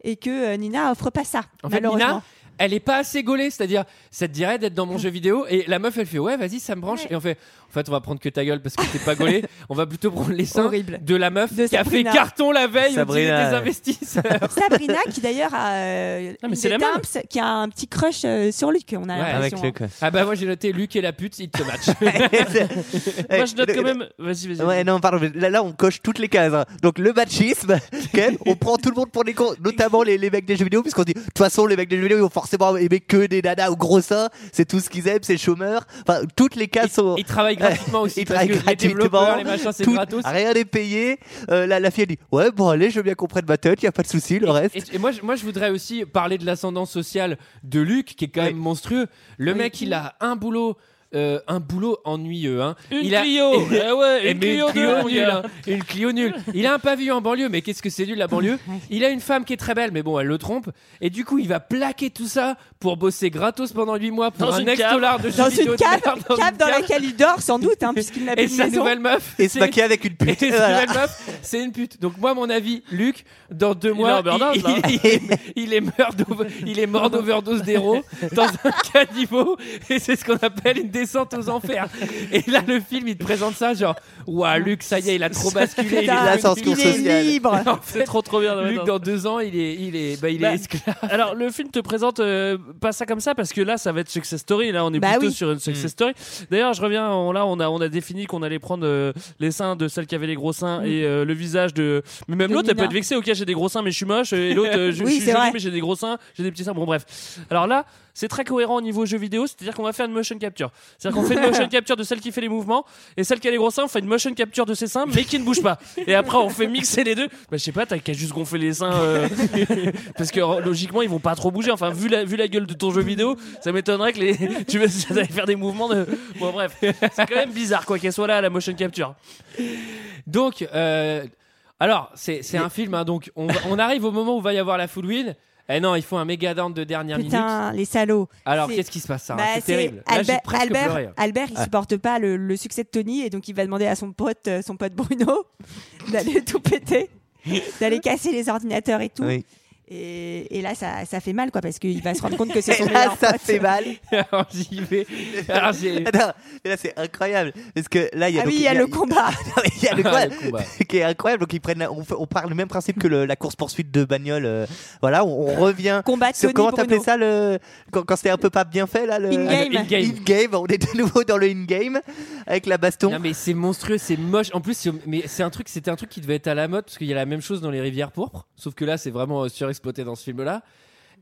S6: et que euh, Nina offre pas ça.
S1: En fait,
S6: malheureusement.
S1: Nina, elle est pas assez gaulée, c'est-à-dire, ça te dirait d'être dans mon jeu vidéo, et la meuf, elle fait ouais, vas-y, ça me branche,
S6: Ouais.
S1: et on fait, en fait, on va prendre que ta gueule parce que t'es pas gaulée, on va plutôt prendre les seins
S6: Horrible.
S1: de la meuf
S6: De
S1: qui a fait
S6: Sabrina.
S1: carton la veille au dîner
S7: Sabrina,
S1: des
S7: ouais.
S1: investisseurs.
S6: Sabrina qui d'ailleurs a euh,
S10: Ah, mais
S6: une
S10: c'est
S6: des
S10: la même.
S6: Timps, qui a un petit crush euh, sur Luc. On a
S1: Ouais,
S7: Avec le
S6: hein.
S7: quoi.
S1: ah bah moi j'ai noté Luc et la pute, il te match.
S10: Moi je note quand même. Vas-y, vas-y.
S7: Ouais, non, pardon, mais là, là, on coche toutes les cases. hein. Donc, le machisme, quand même, on prend tout le monde pour des cons, notamment les, les mecs des jeux vidéo, puisqu'on dit, de toute façon, les mecs des jeux vidéo, ils vont forcément aimer que des nanas au gros seins, c'est tout ce qu'ils aiment, c'est chômeurs. Enfin, toutes les cases sont.
S1: Ils travaillent gratuitement aussi.
S7: Ils travaillent
S1: les
S7: gratuitement.
S1: les machins, c'est
S7: Tout-
S1: gratos.
S7: Rien n'est payé. Euh, la, la fille, elle dit, ouais, bon, allez, je veux bien qu'on prenne ma tête, y a pas de souci, le reste.
S1: Et, et moi, je- moi, je voudrais aussi parler de l'ascendance sociale de Luc, qui est quand même monstrueux. Le mec, il a un boulot. Euh, un boulot ennuyeux. Hein.
S10: Une
S1: il a...
S10: Clio. Eh ouais,
S1: Eh,
S10: une Clio,
S1: nulle, hein. Une Clio nulle. Il a un pavillon en banlieue, mais qu'est-ce que c'est nul la banlieue? Il a une femme qui est très belle, mais bon, elle le trompe. Et du coup, il va plaquer tout ça pour bosser gratos pendant 8 mois pour
S10: Dans
S1: un
S10: une
S1: ex
S10: cave.
S1: dollar de
S6: Dans une cave,
S1: dans
S6: cave dans laquelle il dort sans doute, hein, puisqu'il n'a
S1: Et
S6: plus de
S1: sa
S6: maison.
S1: nouvelle meuf.
S7: Et se
S1: c'est-
S7: maquiller avec une
S1: Et
S7: pute. Voilà.
S1: nouvelle meuf, c'est une pute. Donc moi, mon avis, Luc, dans deux mois, il est mort d'overdose d'héros dans un caniveau, et c'est ce qu'on appelle une descente aux enfers. Et là, le film, il te présente ça, genre, ouah, Luc, ça y est, il a trop basculé. il
S7: l'ascension
S6: il est libre.
S1: En
S10: C'est
S1: fait,
S10: trop trop bien.
S1: Luc, dans deux ans, il est, il est, bah, il
S10: Bah,
S1: est esclave.
S10: Alors le film te présente euh, pas ça comme ça parce que là ça va être success story là on est
S6: Bah
S10: plutôt
S6: oui.
S10: sur une success story. D'ailleurs je reviens on, là on a on a défini qu'on allait prendre euh, les seins de celle qui avait les gros seins et euh, le visage de mais même
S6: De
S10: l'autre elle peut être vexée OK j'ai des gros seins mais je suis moche et l'autre je,
S6: Oui,
S10: suis
S6: c'est
S10: jolie mais j'ai des gros seins j'ai des petits seins bon bref. Alors là c'est très cohérent au niveau jeu vidéo, c'est-à-dire qu'on va faire une motion capture. C'est-à-dire qu'on fait une motion capture de celle qui fait les mouvements et celle qui a les gros seins, on fait une motion capture de ses seins mais qui ne bouge pas. Et après on fait mixer les deux. Bah je sais pas, t'as qu'à juste gonfler les seins euh, parce que euh, logiquement ils vont pas trop bouger. Enfin vu la vu la gueule de ton jeu vidéo, ça m'étonnerait que les tu vas faire des mouvements de bon bref, c'est quand même bizarre quoi qu'elle soit là la motion capture.
S1: Donc, euh, alors, c'est c'est un film, hein, donc on, on arrive au moment où va y avoir la full win. Eh non, il faut un méga down de dernière minute.
S6: Putain, les salauds.
S1: Alors, qu'est-ce qui se passe, Sarah
S6: Bah,
S1: C'est terrible. Là,
S6: Albert,
S1: presque
S6: Albert,
S1: pleuré. hein.
S6: Albert, il supporte pas le, le succès de Tony et donc il va demander à son pote, euh, son pote Bruno, d'aller tout péter, d'aller casser les ordinateurs et tout.
S7: Oui.
S6: Et, et là, ça, ça fait mal, quoi, parce qu'il va se rendre compte que c'est son
S7: là,
S6: meilleur
S7: ça
S6: pote.
S7: fait mal.
S1: Alors, j'y vais. Alors, j'ai.
S7: Attends, mais là c'est incroyable parce que là il y a
S6: Ah
S7: donc-
S6: oui, il y a le combat.
S7: Non, mais il y a le
S1: Ah,
S7: combat, qui est incroyable donc ils prennent on, fait- on parle le même principe que le- la course poursuite de bagnole euh, voilà on, on revient
S6: Combat de
S7: sur
S6: Tony
S7: comment t'appelais ça le quand, quand c'était un peu pas bien fait là le
S6: In-game.
S1: Ah, le in-game.
S7: in-game on est de nouveau dans le in-game avec la baston
S1: Non mais c'est monstrueux, c'est moche. En plus, mais c'est un truc, c'était un truc qui devait être à la mode parce qu'il y a la même chose dans les rivières pourpres, sauf que là, c'est vraiment euh, surexploité dans ce film-là.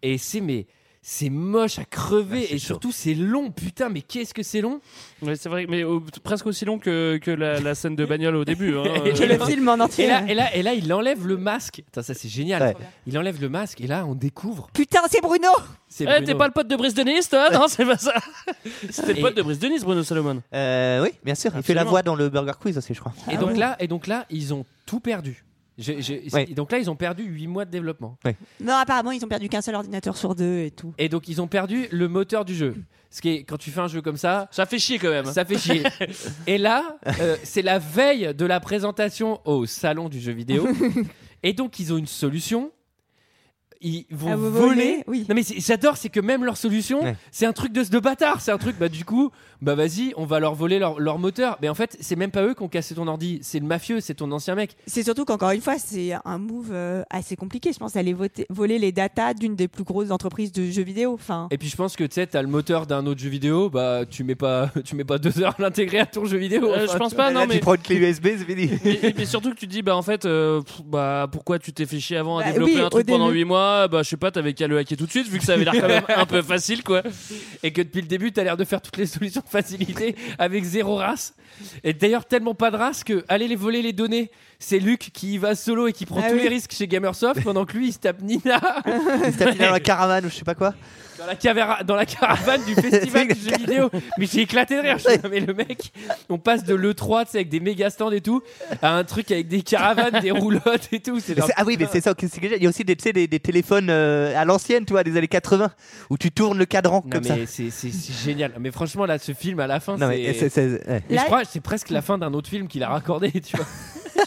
S1: Et c'est mais c'est moche à crever et surtout c'est long. Putain, mais qu'est-ce que c'est long
S10: Ouais, c'est vrai, mais au- presque aussi long que, que la, la scène de bagnole au début. hein.
S1: Et-
S10: Euh,
S1: et-
S6: film en entier.
S1: Et là, et là, et là, il enlève le masque. Putain, ça c'est génial.
S7: Ouais.
S1: Il enlève le masque et là, on découvre.
S6: Putain, c'est Bruno
S1: C'est
S10: Eh,
S1: Bruno.
S10: t'es pas le pote de Brice Denis, toi Non, c'est pas ça. C'était le
S1: Et-
S10: pote de Brice Denis, Bruno Salomon.
S7: Euh, oui, bien sûr. Il fait la voix dans le Burger Quiz aussi, je crois.
S1: Et donc là, et donc là, ils ont tout perdu.
S7: Ouais.
S1: Donc là, ils ont perdu 8 mois de développement.
S6: Non, apparemment, ils ont perdu qu'un seul ordinateur sur deux et tout.
S1: Et donc ils ont perdu le moteur du jeu. Ce qui est quand tu fais un jeu comme ça,
S10: Ça fait chier quand même.
S1: ça fait chier. et là, euh, c'est la veille de la présentation au salon du jeu vidéo. et donc ils ont une solution. Ils vont
S6: Ah,
S1: voler.
S6: Oui.
S1: Non mais j'adore, c'est que même leur solution,
S7: Ouais.
S1: c'est un truc de, de bâtard. C'est un truc, bah du coup, bah vas-y, on va leur voler leur, leur moteur. Mais en fait, c'est même pas eux qui ont cassé ton ordi, c'est le mafieux, c'est ton ancien mec.
S6: C'est surtout qu'encore une fois, c'est un move euh, assez compliqué. Je pense d'aller voter- voler les datas d'une des plus grosses entreprises de jeux vidéo. Enfin,
S1: Et puis je pense que tu sais, t'as le moteur d'un autre jeu vidéo, bah tu mets pas, tu mets pas deux heures à l'intégrer à ton jeu vidéo.
S10: Euh,
S1: Enfin,
S10: je pense pas, non,
S7: là,
S10: mais.
S7: tu prends une clé USB, c'est fini.
S10: Mais surtout que tu te dis, bah en fait, euh, pff, bah pourquoi tu t'es fait chier avant à
S6: Bah
S10: développer
S6: oui,
S10: un truc pendant
S6: début.
S10: 8 mois? Bah je sais pas, t'avais qu'à le hacker tout de suite vu que ça avait l'air quand même un peu facile quoi.
S1: Et que depuis le début, t'as l'air de faire toutes les solutions facilité avec zéro race. Et d'ailleurs, tellement pas de race que aller les voler les données, c'est Luc qui y va solo et qui prend
S6: Ah
S1: tous
S6: oui.
S1: les risques chez Gamersoft pendant que lui il se tape Nina
S7: Il se tape dans la caravane ou je sais pas quoi.
S1: dans la, cavéra- dans la caravane du festival de jeux vidéo. Mais j'ai éclaté de rire. Je mais le mec, on passe de l'E3 tu sais, avec des méga stands et tout à un truc avec des caravanes, des roulottes et tout. C'est
S7: Ah oui, mais c'est ça. Il y a aussi des, téléphones euh, à l'ancienne, tu vois, des années 80, où tu tournes le cadran
S1: Non,
S7: comme ça.
S1: mais c'est c'est- génial. Mais franchement, là, ce film à la fin, c'est.
S7: ouais.
S1: Je crois que c'est presque la fin d'un autre film qu'il a raccordé, tu vois.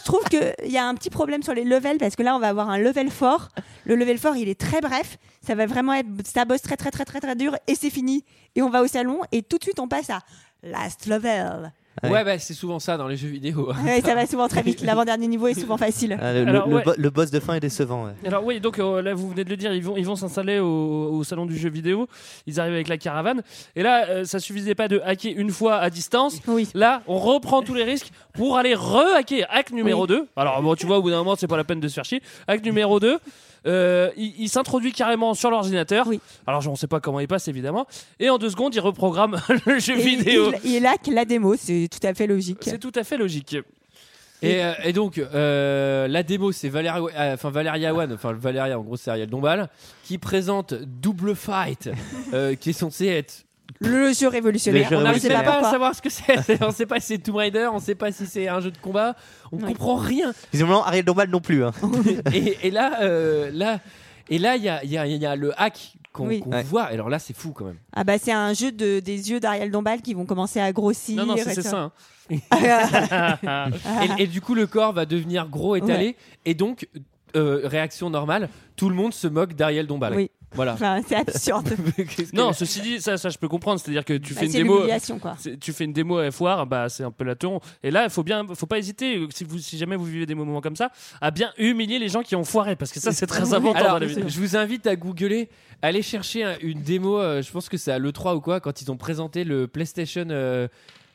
S6: Trouve qu'il y a un petit problème sur les levels parce que là, on va avoir un level fort. Le level fort, il est très bref. Ça va vraiment être. Ça bosse très, très, très, très, très dur et c'est fini. Et on va au salon et tout de suite, on passe à last level.
S7: Ouais.
S1: Ouais, bah, c'est souvent ça dans les jeux vidéo.
S6: Ouais, ça va souvent très vite. L'avant-dernier niveau est souvent facile.
S7: Ah, le, le-
S10: Alors,
S7: le
S10: ouais.
S7: bo- le boss de fin est décevant. ouais.
S10: Alors oui, donc euh, là vous venez de le dire, ils vont ils vont s'installer au, au salon du jeu vidéo. Ils arrivent avec la caravane. Et là, euh, ça suffisait pas de hacker une fois à distance.
S6: Oui.
S10: Là, on reprend tous les risques pour aller re-hacker. Hack numéro 2. Alors bon, tu vois, au bout d'un moment, c'est pas la peine de se faire chier. Hack numéro 2. Euh, il il s'introduit carrément sur l'ordinateur.
S6: Oui.
S10: Alors, on sait pas comment il passe évidemment. Et en deux secondes, il reprogramme le jeu
S6: Et
S10: vidéo.
S6: il, il hack la démo, c'est tout à fait logique.
S10: C'est tout à fait logique.
S1: Et, euh, et donc, euh, la démo, c'est Valéria, euh, enfin Valeria One, enfin Valéria, en gros, c'est Ariel Dombal, qui présente Double Fight, qui est censé être.
S6: Le jeu révolutionnaire.
S7: Le jeu
S1: on
S6: on ne
S1: n'arrive
S6: pas
S1: pas à savoir ce que c'est. on sait pas si c'est Tomb Raider, on sait pas si c'est un jeu de combat, on
S6: Oui.
S1: comprend rien.
S7: Visiblement, Ariel Dombal non plus. hein.
S1: et, et là, euh, là, et là, il y a, il y a- il y a le hack qu'on
S6: Oui.
S7: Ouais.
S1: voit. Alors là, c'est fou quand même.
S6: Ah bah c'est un jeu de, des yeux d'Ariel Dombal qui vont commencer à grossir.
S10: Non, non, c'est ça. hein.
S1: Et, et du coup, le corps va devenir gros, étalé, et donc, euh, réaction normale, tout le monde se moque d'Ariel Dombal.
S6: Oui.
S1: Voilà.
S6: Enfin, c'est absurde.
S1: Que-
S10: Non, ceci dit, ça, ça je peux comprendre. C'est-à-dire que tu
S6: Bah,
S10: fais une démo.
S6: quoi.
S10: Tu fais une démo à foire, bah c'est un peu la teon. Et là, il faut bien, faut pas hésiter si vous, si jamais vous vivez des moments comme ça, à bien humilier les gens qui ont foiré, parce que ça c'est très important
S1: Alors,
S10: dans la vie.
S1: je vous invite à googler, aller chercher un- une démo, euh, je pense que c'est à l'E3 ou quoi, quand ils ont présenté le PlayStation euh,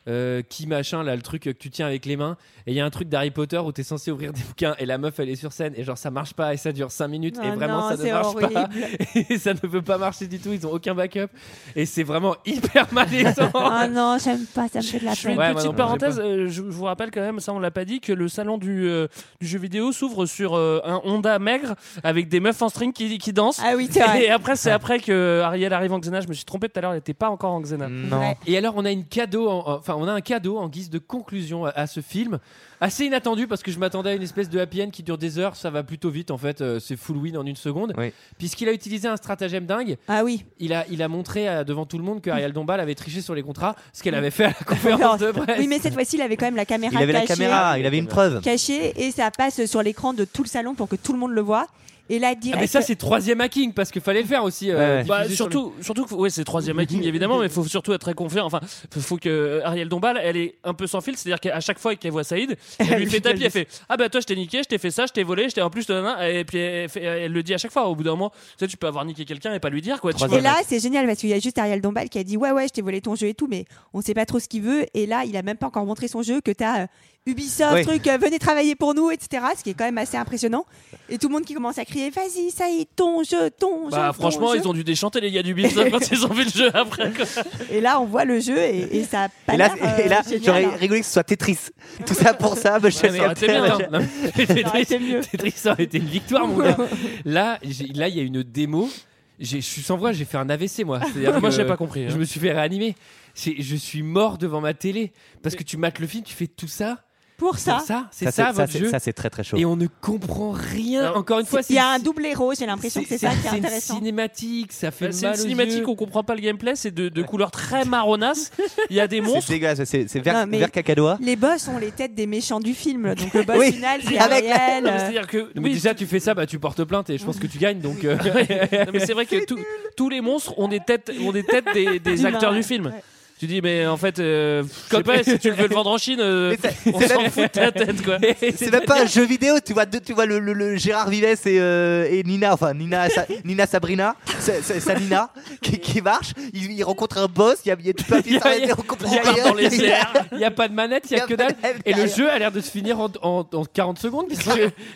S1: euh, qui machin, là, le truc que tu tiens avec les mains. Et il y a un truc d'Harry Potter où tu es censé ouvrir des bouquins et la meuf elle est sur scène et genre ça marche pas et ça dure 5 minutes et
S6: Oh
S1: vraiment
S6: non,
S1: ça ne marche pas. Et ça ne peut pas marcher du tout, ils ont aucun backup. Et c'est vraiment hyper malaisant.
S6: Ah non, j'aime pas, ça me fait de la peine.
S10: une
S1: Ouais, moi
S10: petite
S1: non
S10: parenthèse, euh, je, vous rappelle quand même, ça on l'a pas dit, que le salon du, euh, du jeu vidéo s'ouvre sur euh, un Honda maigre avec des meufs en string qui, qui dansent.
S6: Ah oui.
S10: Et après, c'est après que Ariel arrive en Xena. Je me suis trompé tout à l'heure, elle n'était pas encore en Xena.
S7: Non.
S6: Ouais.
S1: Et alors on a une cadeau, en- enfin on a un cadeau en guise de conclusion à, à ce film, assez inattendu parce que je m'attendais à une espèce de happy end qui dure des heures, ça va plutôt vite en fait, euh, c'est full win en une seconde.
S7: Oui.
S1: Puisqu'il a utilisé un stratagème dingue,
S6: Ah oui.
S1: il a, il a montré euh, devant tout le monde que Ariel Dombal avait triché sur les contrats, ce qu'elle avait fait à la conférence de presse.
S6: Oui, mais cette fois-ci, il avait quand même la caméra
S7: Il avait la
S6: cachée,
S7: caméra, il avait une preuve.
S6: cachée et ça passe sur l'écran de tout le salon pour que tout le monde le voit. Et là,
S1: Ah,
S6: direct.
S1: mais ça c'est troisième hacking parce qu'il fallait le faire aussi. euh,
S7: Ouais,
S10: Bah,
S1: sur le-
S10: surtout, surtout, que- ouais, c'est troisième hacking évidemment, mais il faut surtout être très confiant. Enfin, faut, faut que euh, Ariel Dombal, elle est un peu sans fil, c'est-à-dire qu'à chaque fois qu'elle voit Saïd, elle lui fait tapis, elle fait Ah bah toi, je t'ai niqué, je t'ai fait ça, je t'ai volé, je t'ai en plus, et puis elle, fait- elle le dit à chaque fois. Au bout d'un moment, tu sais, tu peux avoir niqué quelqu'un et pas lui dire quoi. tu.
S6: Et là, c'est génial parce qu'il y a juste Ariel Dombal qui a dit Ouais, ouais, je t'ai volé ton jeu et tout, mais on sait pas trop ce qu'il veut. Et là, il a même pas encore montré son jeu que tu as Ubisoft,
S7: Oui.
S6: truc, euh, venez travailler pour nous, etc. Ce qui est quand même assez impressionnant. Et tout le monde qui commence à crier, vas-y, ça y est, ton jeu, ton jeu.
S10: Bah,
S6: ton
S10: franchement,
S6: jeu.
S10: ils ont dû déchanter les gars du Ubisoft quand ils ont vu le jeu après. quoi.
S6: Et là, on voit le jeu et, et ça a pas
S7: Et là,
S6: l'air, euh,
S7: et là
S6: génial,
S7: j'aurais
S6: hein.
S7: rigolé que ce soit Tetris. Tout ça pour ça, bah, je
S1: Ouais, ça aurait bien, hein. Non, Tetris,
S6: mieux.
S1: Tetris, ça aurait été une victoire, mon gars. Là, j'ai- là, il y a une démo. Je suis sans voix, j'ai fait un AVC, moi.
S10: Moi, j'ai pas compris, hein.
S1: Je me suis fait réanimer. C'est- Je suis mort devant ma télé parce que tu mates le film, tu fais tout ça.
S6: Pour ça.
S1: ça, c'est
S7: Ça,
S1: ça,
S7: c'est-
S1: votre
S7: ça,
S1: jeu.
S7: c'est- ça, c'est très très chaud.
S1: Et on ne comprend rien. Encore une fois,
S6: Il y a un double héros, j'ai l'impression que c'est ça qui est
S1: c'est une
S6: intéressant.
S1: cinématique, ça fait
S10: Bah, C'est
S1: mal
S10: une cinématique, on comprend pas le gameplay, c'est de, de couleurs très marronnasse. Il y a des
S7: C'est
S10: monstres.
S7: dégueulasse, c'est c'est vert, vert cacadois.
S6: Les boss ont les têtes des méchants du film, donc le boss
S7: Oui,
S6: final c'est
S7: avec la-
S6: Ariel. Euh,
S10: C'est-à-dire que
S1: mais
S10: oui,
S1: déjà, tu fais ça, bah, tu portes plainte et je pense que tu gagnes. Donc, euh,
S10: Non, mais c'est vrai que tous les monstres ont des têtes, ont des têtes des, acteurs du film. Tu dis mais en fait, euh, je sais pas si tu le veux le vendre en Chine, euh, on s'en
S7: même-
S10: fout de ta tête quoi.
S7: C'est même pas un jeu vidéo, tu vois, deux- tu vois le, le- le Gérard Vives et, euh, et Nina, enfin Nina, Sa- Nina Sabrina, c'est c'est- sa Nina qui, qui marche. Il, il rencontre un boss, il y a, il y a tout de
S1: Il a- a- a- n'y a pas de manette, il n'y a, que
S7: pas
S1: dalle. Et le jeu a l'air de se finir en, en- en 40 secondes, puisque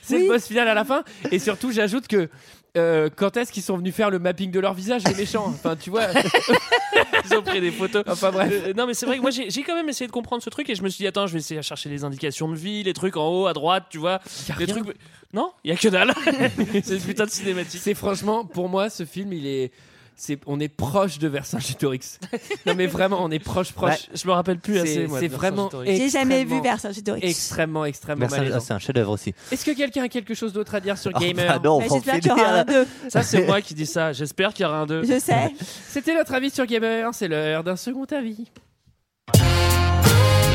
S1: c'est
S6: Oui.
S1: le boss final à la fin. Et surtout, j'ajoute que. Euh, quand est-ce qu'ils sont venus faire le mapping de leur visage, les méchants? Enfin, tu vois.
S10: Ils ont pris des photos.
S1: Enfin, bref.
S10: Euh, non mais c'est vrai que moi j'ai j'ai quand même essayé de comprendre ce truc et je me suis dit attends je vais essayer à chercher les indications de vie, les trucs en haut à droite, tu vois,
S1: Y a
S10: les
S1: rien.
S10: trucs. Non, il y a que dalle. c'est une putain de cinématique.
S1: C'est franchement, pour moi, ce film, il est. c'est- on est proche de Vercingétorix. non, mais vraiment, on est proche, proche.
S10: Je me rappelle plus
S1: C'est-
S10: assez. moi,
S1: c'est vraiment.
S6: J'ai jamais vu Vercingétorix.
S1: Extrêmement, extrêmement
S7: ah, c'est un chef-d'œuvre aussi.
S1: Est-ce que quelqu'un a quelque chose d'autre à dire sur
S7: Oh,
S1: Gamer
S7: bah non, on en
S6: J'espère qu'il y aura un
S7: là.
S6: 2.
S10: Ça c'est moi qui dis ça. J'espère qu'il y aura un 2
S6: Je sais.
S1: C'était notre avis sur Gamer, c'est l'heure d'un second avis.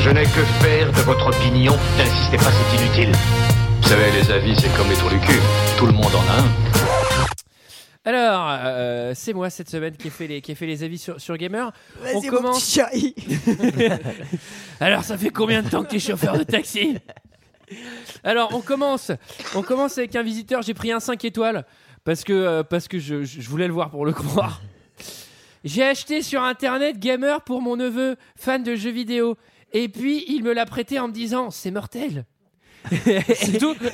S14: Je n'ai que faire de votre opinion. N'insistez pas, c'est inutile.
S5: Vous savez, les avis, c'est comme les trous du cul.
S14: Tout le monde en a un.
S1: Alors, euh, c'est moi cette semaine qui ai fait les, qui ai fait les avis sur, sur Gamer. On
S6: Vas-y, mon
S1: commence.
S6: petit chéri.
S1: Alors, ça fait combien de temps que tu es chauffeur de taxi? Alors, on commence. On commence avec un visiteur. J'ai pris un 5 étoiles parce que, euh, parce que je, je voulais le voir pour le croire. J'ai acheté sur internet Gamer pour mon neveu, fan de jeux vidéo. Et puis, il me l'a prêté en me disant c'est mortel.
S10: C'est tout?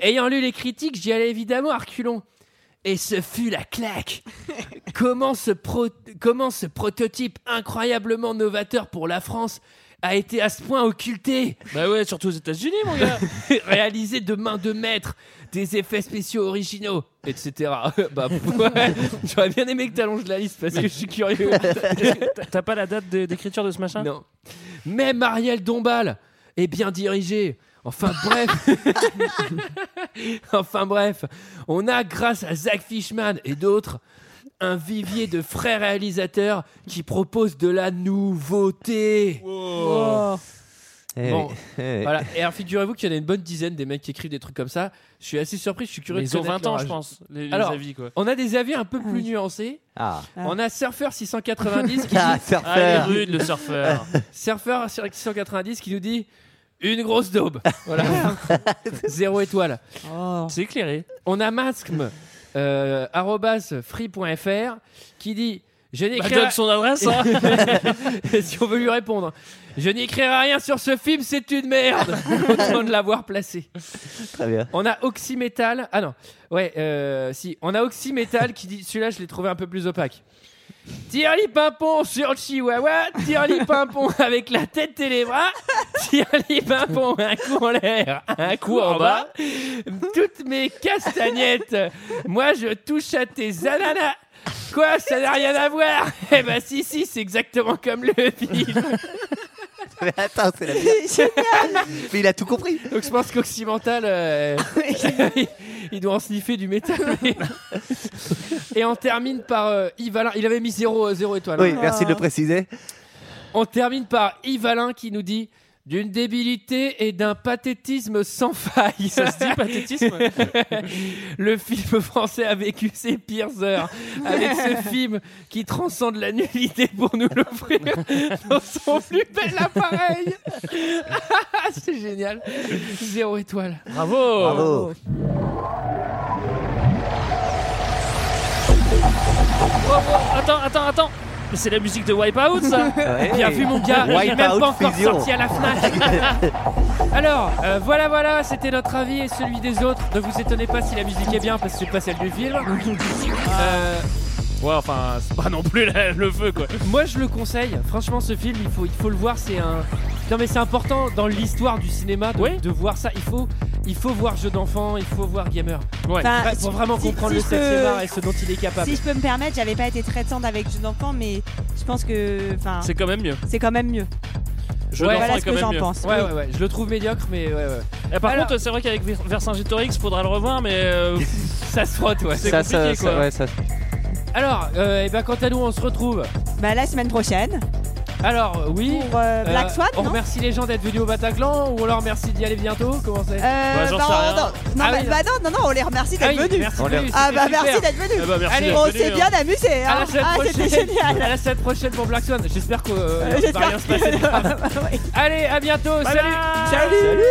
S1: Ayant lu les critiques, j'y allais évidemment à reculons. Et ce fut la claque. comment, ce pro- comment ce prototype incroyablement novateur pour la France a été à ce point occulté?
S10: Bah ouais, surtout aux États-Unis mon gars.
S1: Réalisé de main de maître, des effets spéciaux originaux, etc. bah, ouais, j'aurais bien aimé que tu allonges la liste parce que je suis curieux.
S10: T'as- pas la date d'écriture de ce machin?
S1: Non. Même Ariel Dombal est bien dirigé. Enfin bref. enfin bref. On a, grâce à Zach Fishman et d'autres, un vivier de frères réalisateurs qui proposent de la nouveauté.
S7: Eh
S1: Bon,
S7: eh.
S1: Voilà. Et alors, figurez-vous qu'il y en a une bonne dizaine des mecs qui écrivent des trucs comme ça. Je suis assez surpris, je suis curieux
S10: ils ont
S1: connaître
S10: 20 ans je pense, les, les
S1: Alors,
S10: avis quoi.
S1: On a des avis un peu plus nuancés.
S7: Ah,
S1: On a Surfer 690 qui
S7: ah
S1: dit
S10: Ah, il est
S7: surfeur.
S10: rude le surfeur.
S1: Surfer 690 qui nous dit une grosse daube. Voilà. Zéro étoile.
S6: Oh.
S10: C'est éclairé.
S1: On a Mascm euh, free.fr qui dit je
S10: Bah,
S1: n'écrirai
S10: donne son adresse hein.
S1: si on veut lui répondre. Je n'écrirai rien sur ce film, c'est une merde. Autant de l'avoir placé.
S7: Très bien.
S1: On a Oxymetal. Ah non. Ouais, euh, si. On a Oxymetal qui dit. Celui-là, je l'ai trouvé un peu plus opaque. Tire-li pimpon sur le chihuahua, tire-li pimpon avec la tête et les bras, tire-li pimpon un coup en l'air, un coup en bas. Toutes mes castagnettes, moi je touche à tes ananas. Quoi, ça n'a rien à voir? Eh ben si, si, c'est exactement comme le film.
S7: Mais attends, c'est la. Mais il a tout compris.
S1: Donc je pense qu'Oxymental, euh, il doit en sniffer du métal. mais- Et on termine par euh, Yves Alain. Il avait mis 0 zéro étoile.
S7: Oui,
S1: hein.
S7: merci de le préciser.
S1: On termine par Yves Alain qui nous dit d'une débilité et d'un pathétisme sans faille.
S10: Ça se dit pathétisme
S1: Le film français a vécu ses pires heures avec ce film qui transcende la nullité pour nous l'offrir dans son plus bel appareil. C'est génial. Zéro étoile.
S10: Bravo.
S7: Bravo.
S10: Oh, oh, attends, attends, attends. Mais c'est la musique de Wipeout, ça
S7: Ouais.
S1: Bien vu mon gars, il est même pas encore
S7: Fusion.
S1: sorti à la FNAC Alors, euh, voilà voilà, c'était notre avis et celui des autres. Ne vous étonnez pas si la musique est bien parce que c'est pas celle du film. Euh,
S10: Ouais, enfin, c'est pas non plus la- le feu, quoi.
S1: moi je le conseille, franchement ce film, il faut, il faut le voir, c'est un... Non mais c'est important dans l'histoire du cinéma de,
S10: Oui.
S1: de voir ça, il faut, il faut voir jeu d'enfant, il faut voir gamer.
S10: Ouais.
S6: Enfin,
S1: Vra- pour vraiment
S6: si-
S1: comprendre
S6: si
S1: le
S6: je
S1: 7
S6: peux-
S1: art et ce dont il est capable.
S6: Si je peux me permettre, j'avais pas été très tendre avec jeu d'enfant, mais je pense que. Enfin,
S10: C'est quand même mieux.
S6: c'est quand même mieux.
S10: Jeu
S1: Ouais,
S6: voilà ce que j'en pense.
S1: Ouais,
S6: Oui.
S1: ouais, ouais, je le trouve médiocre, mais ouais, ouais.
S10: Et par
S1: Alors-
S10: contre, c'est vrai qu'avec Ver- Vercingétorix, faudra le revoir, mais. euh,
S1: Ça se frotte, ouais.
S10: C'est
S7: Ça,
S10: compliqué,
S7: ça,
S10: quoi.
S7: ça, ouais, ça-
S1: Alors, euh, et ben quant à nous, on se retrouve.
S6: Bah, la semaine prochaine.
S1: Alors, oui.
S6: Pour euh, Black
S1: euh,
S6: Swan,
S1: on
S6: non
S1: remercie les gens d'être venus au Bataclan ou on leur remercie d'y aller bientôt Comment c'est
S6: Euh,
S10: Bah, j'en
S6: bah,
S10: sais
S6: on-
S10: rien.
S6: non, non,
S1: Ah
S6: bah,
S1: oui,
S6: bah non, non, non, on les remercie
S1: Ah
S6: d'être
S1: oui,
S6: venus.
S1: merci
S6: Ah
S1: c'était
S6: bah
S1: super.
S6: merci d'être venus.
S10: Eh bah, merci
S1: Allez,
S10: d'être
S6: on s'est
S10: hein.
S6: bien amusé.
S1: À
S6: Hein.
S1: la semaine
S6: Ah, c'était
S1: prochaine.
S6: génial.
S1: À la semaine prochaine pour Black Swan. J'espère que euh,
S6: Euh,
S1: va
S6: j'espère
S1: rien se passer. Allez, à bientôt.
S10: Bye
S1: Salut.
S6: Salut.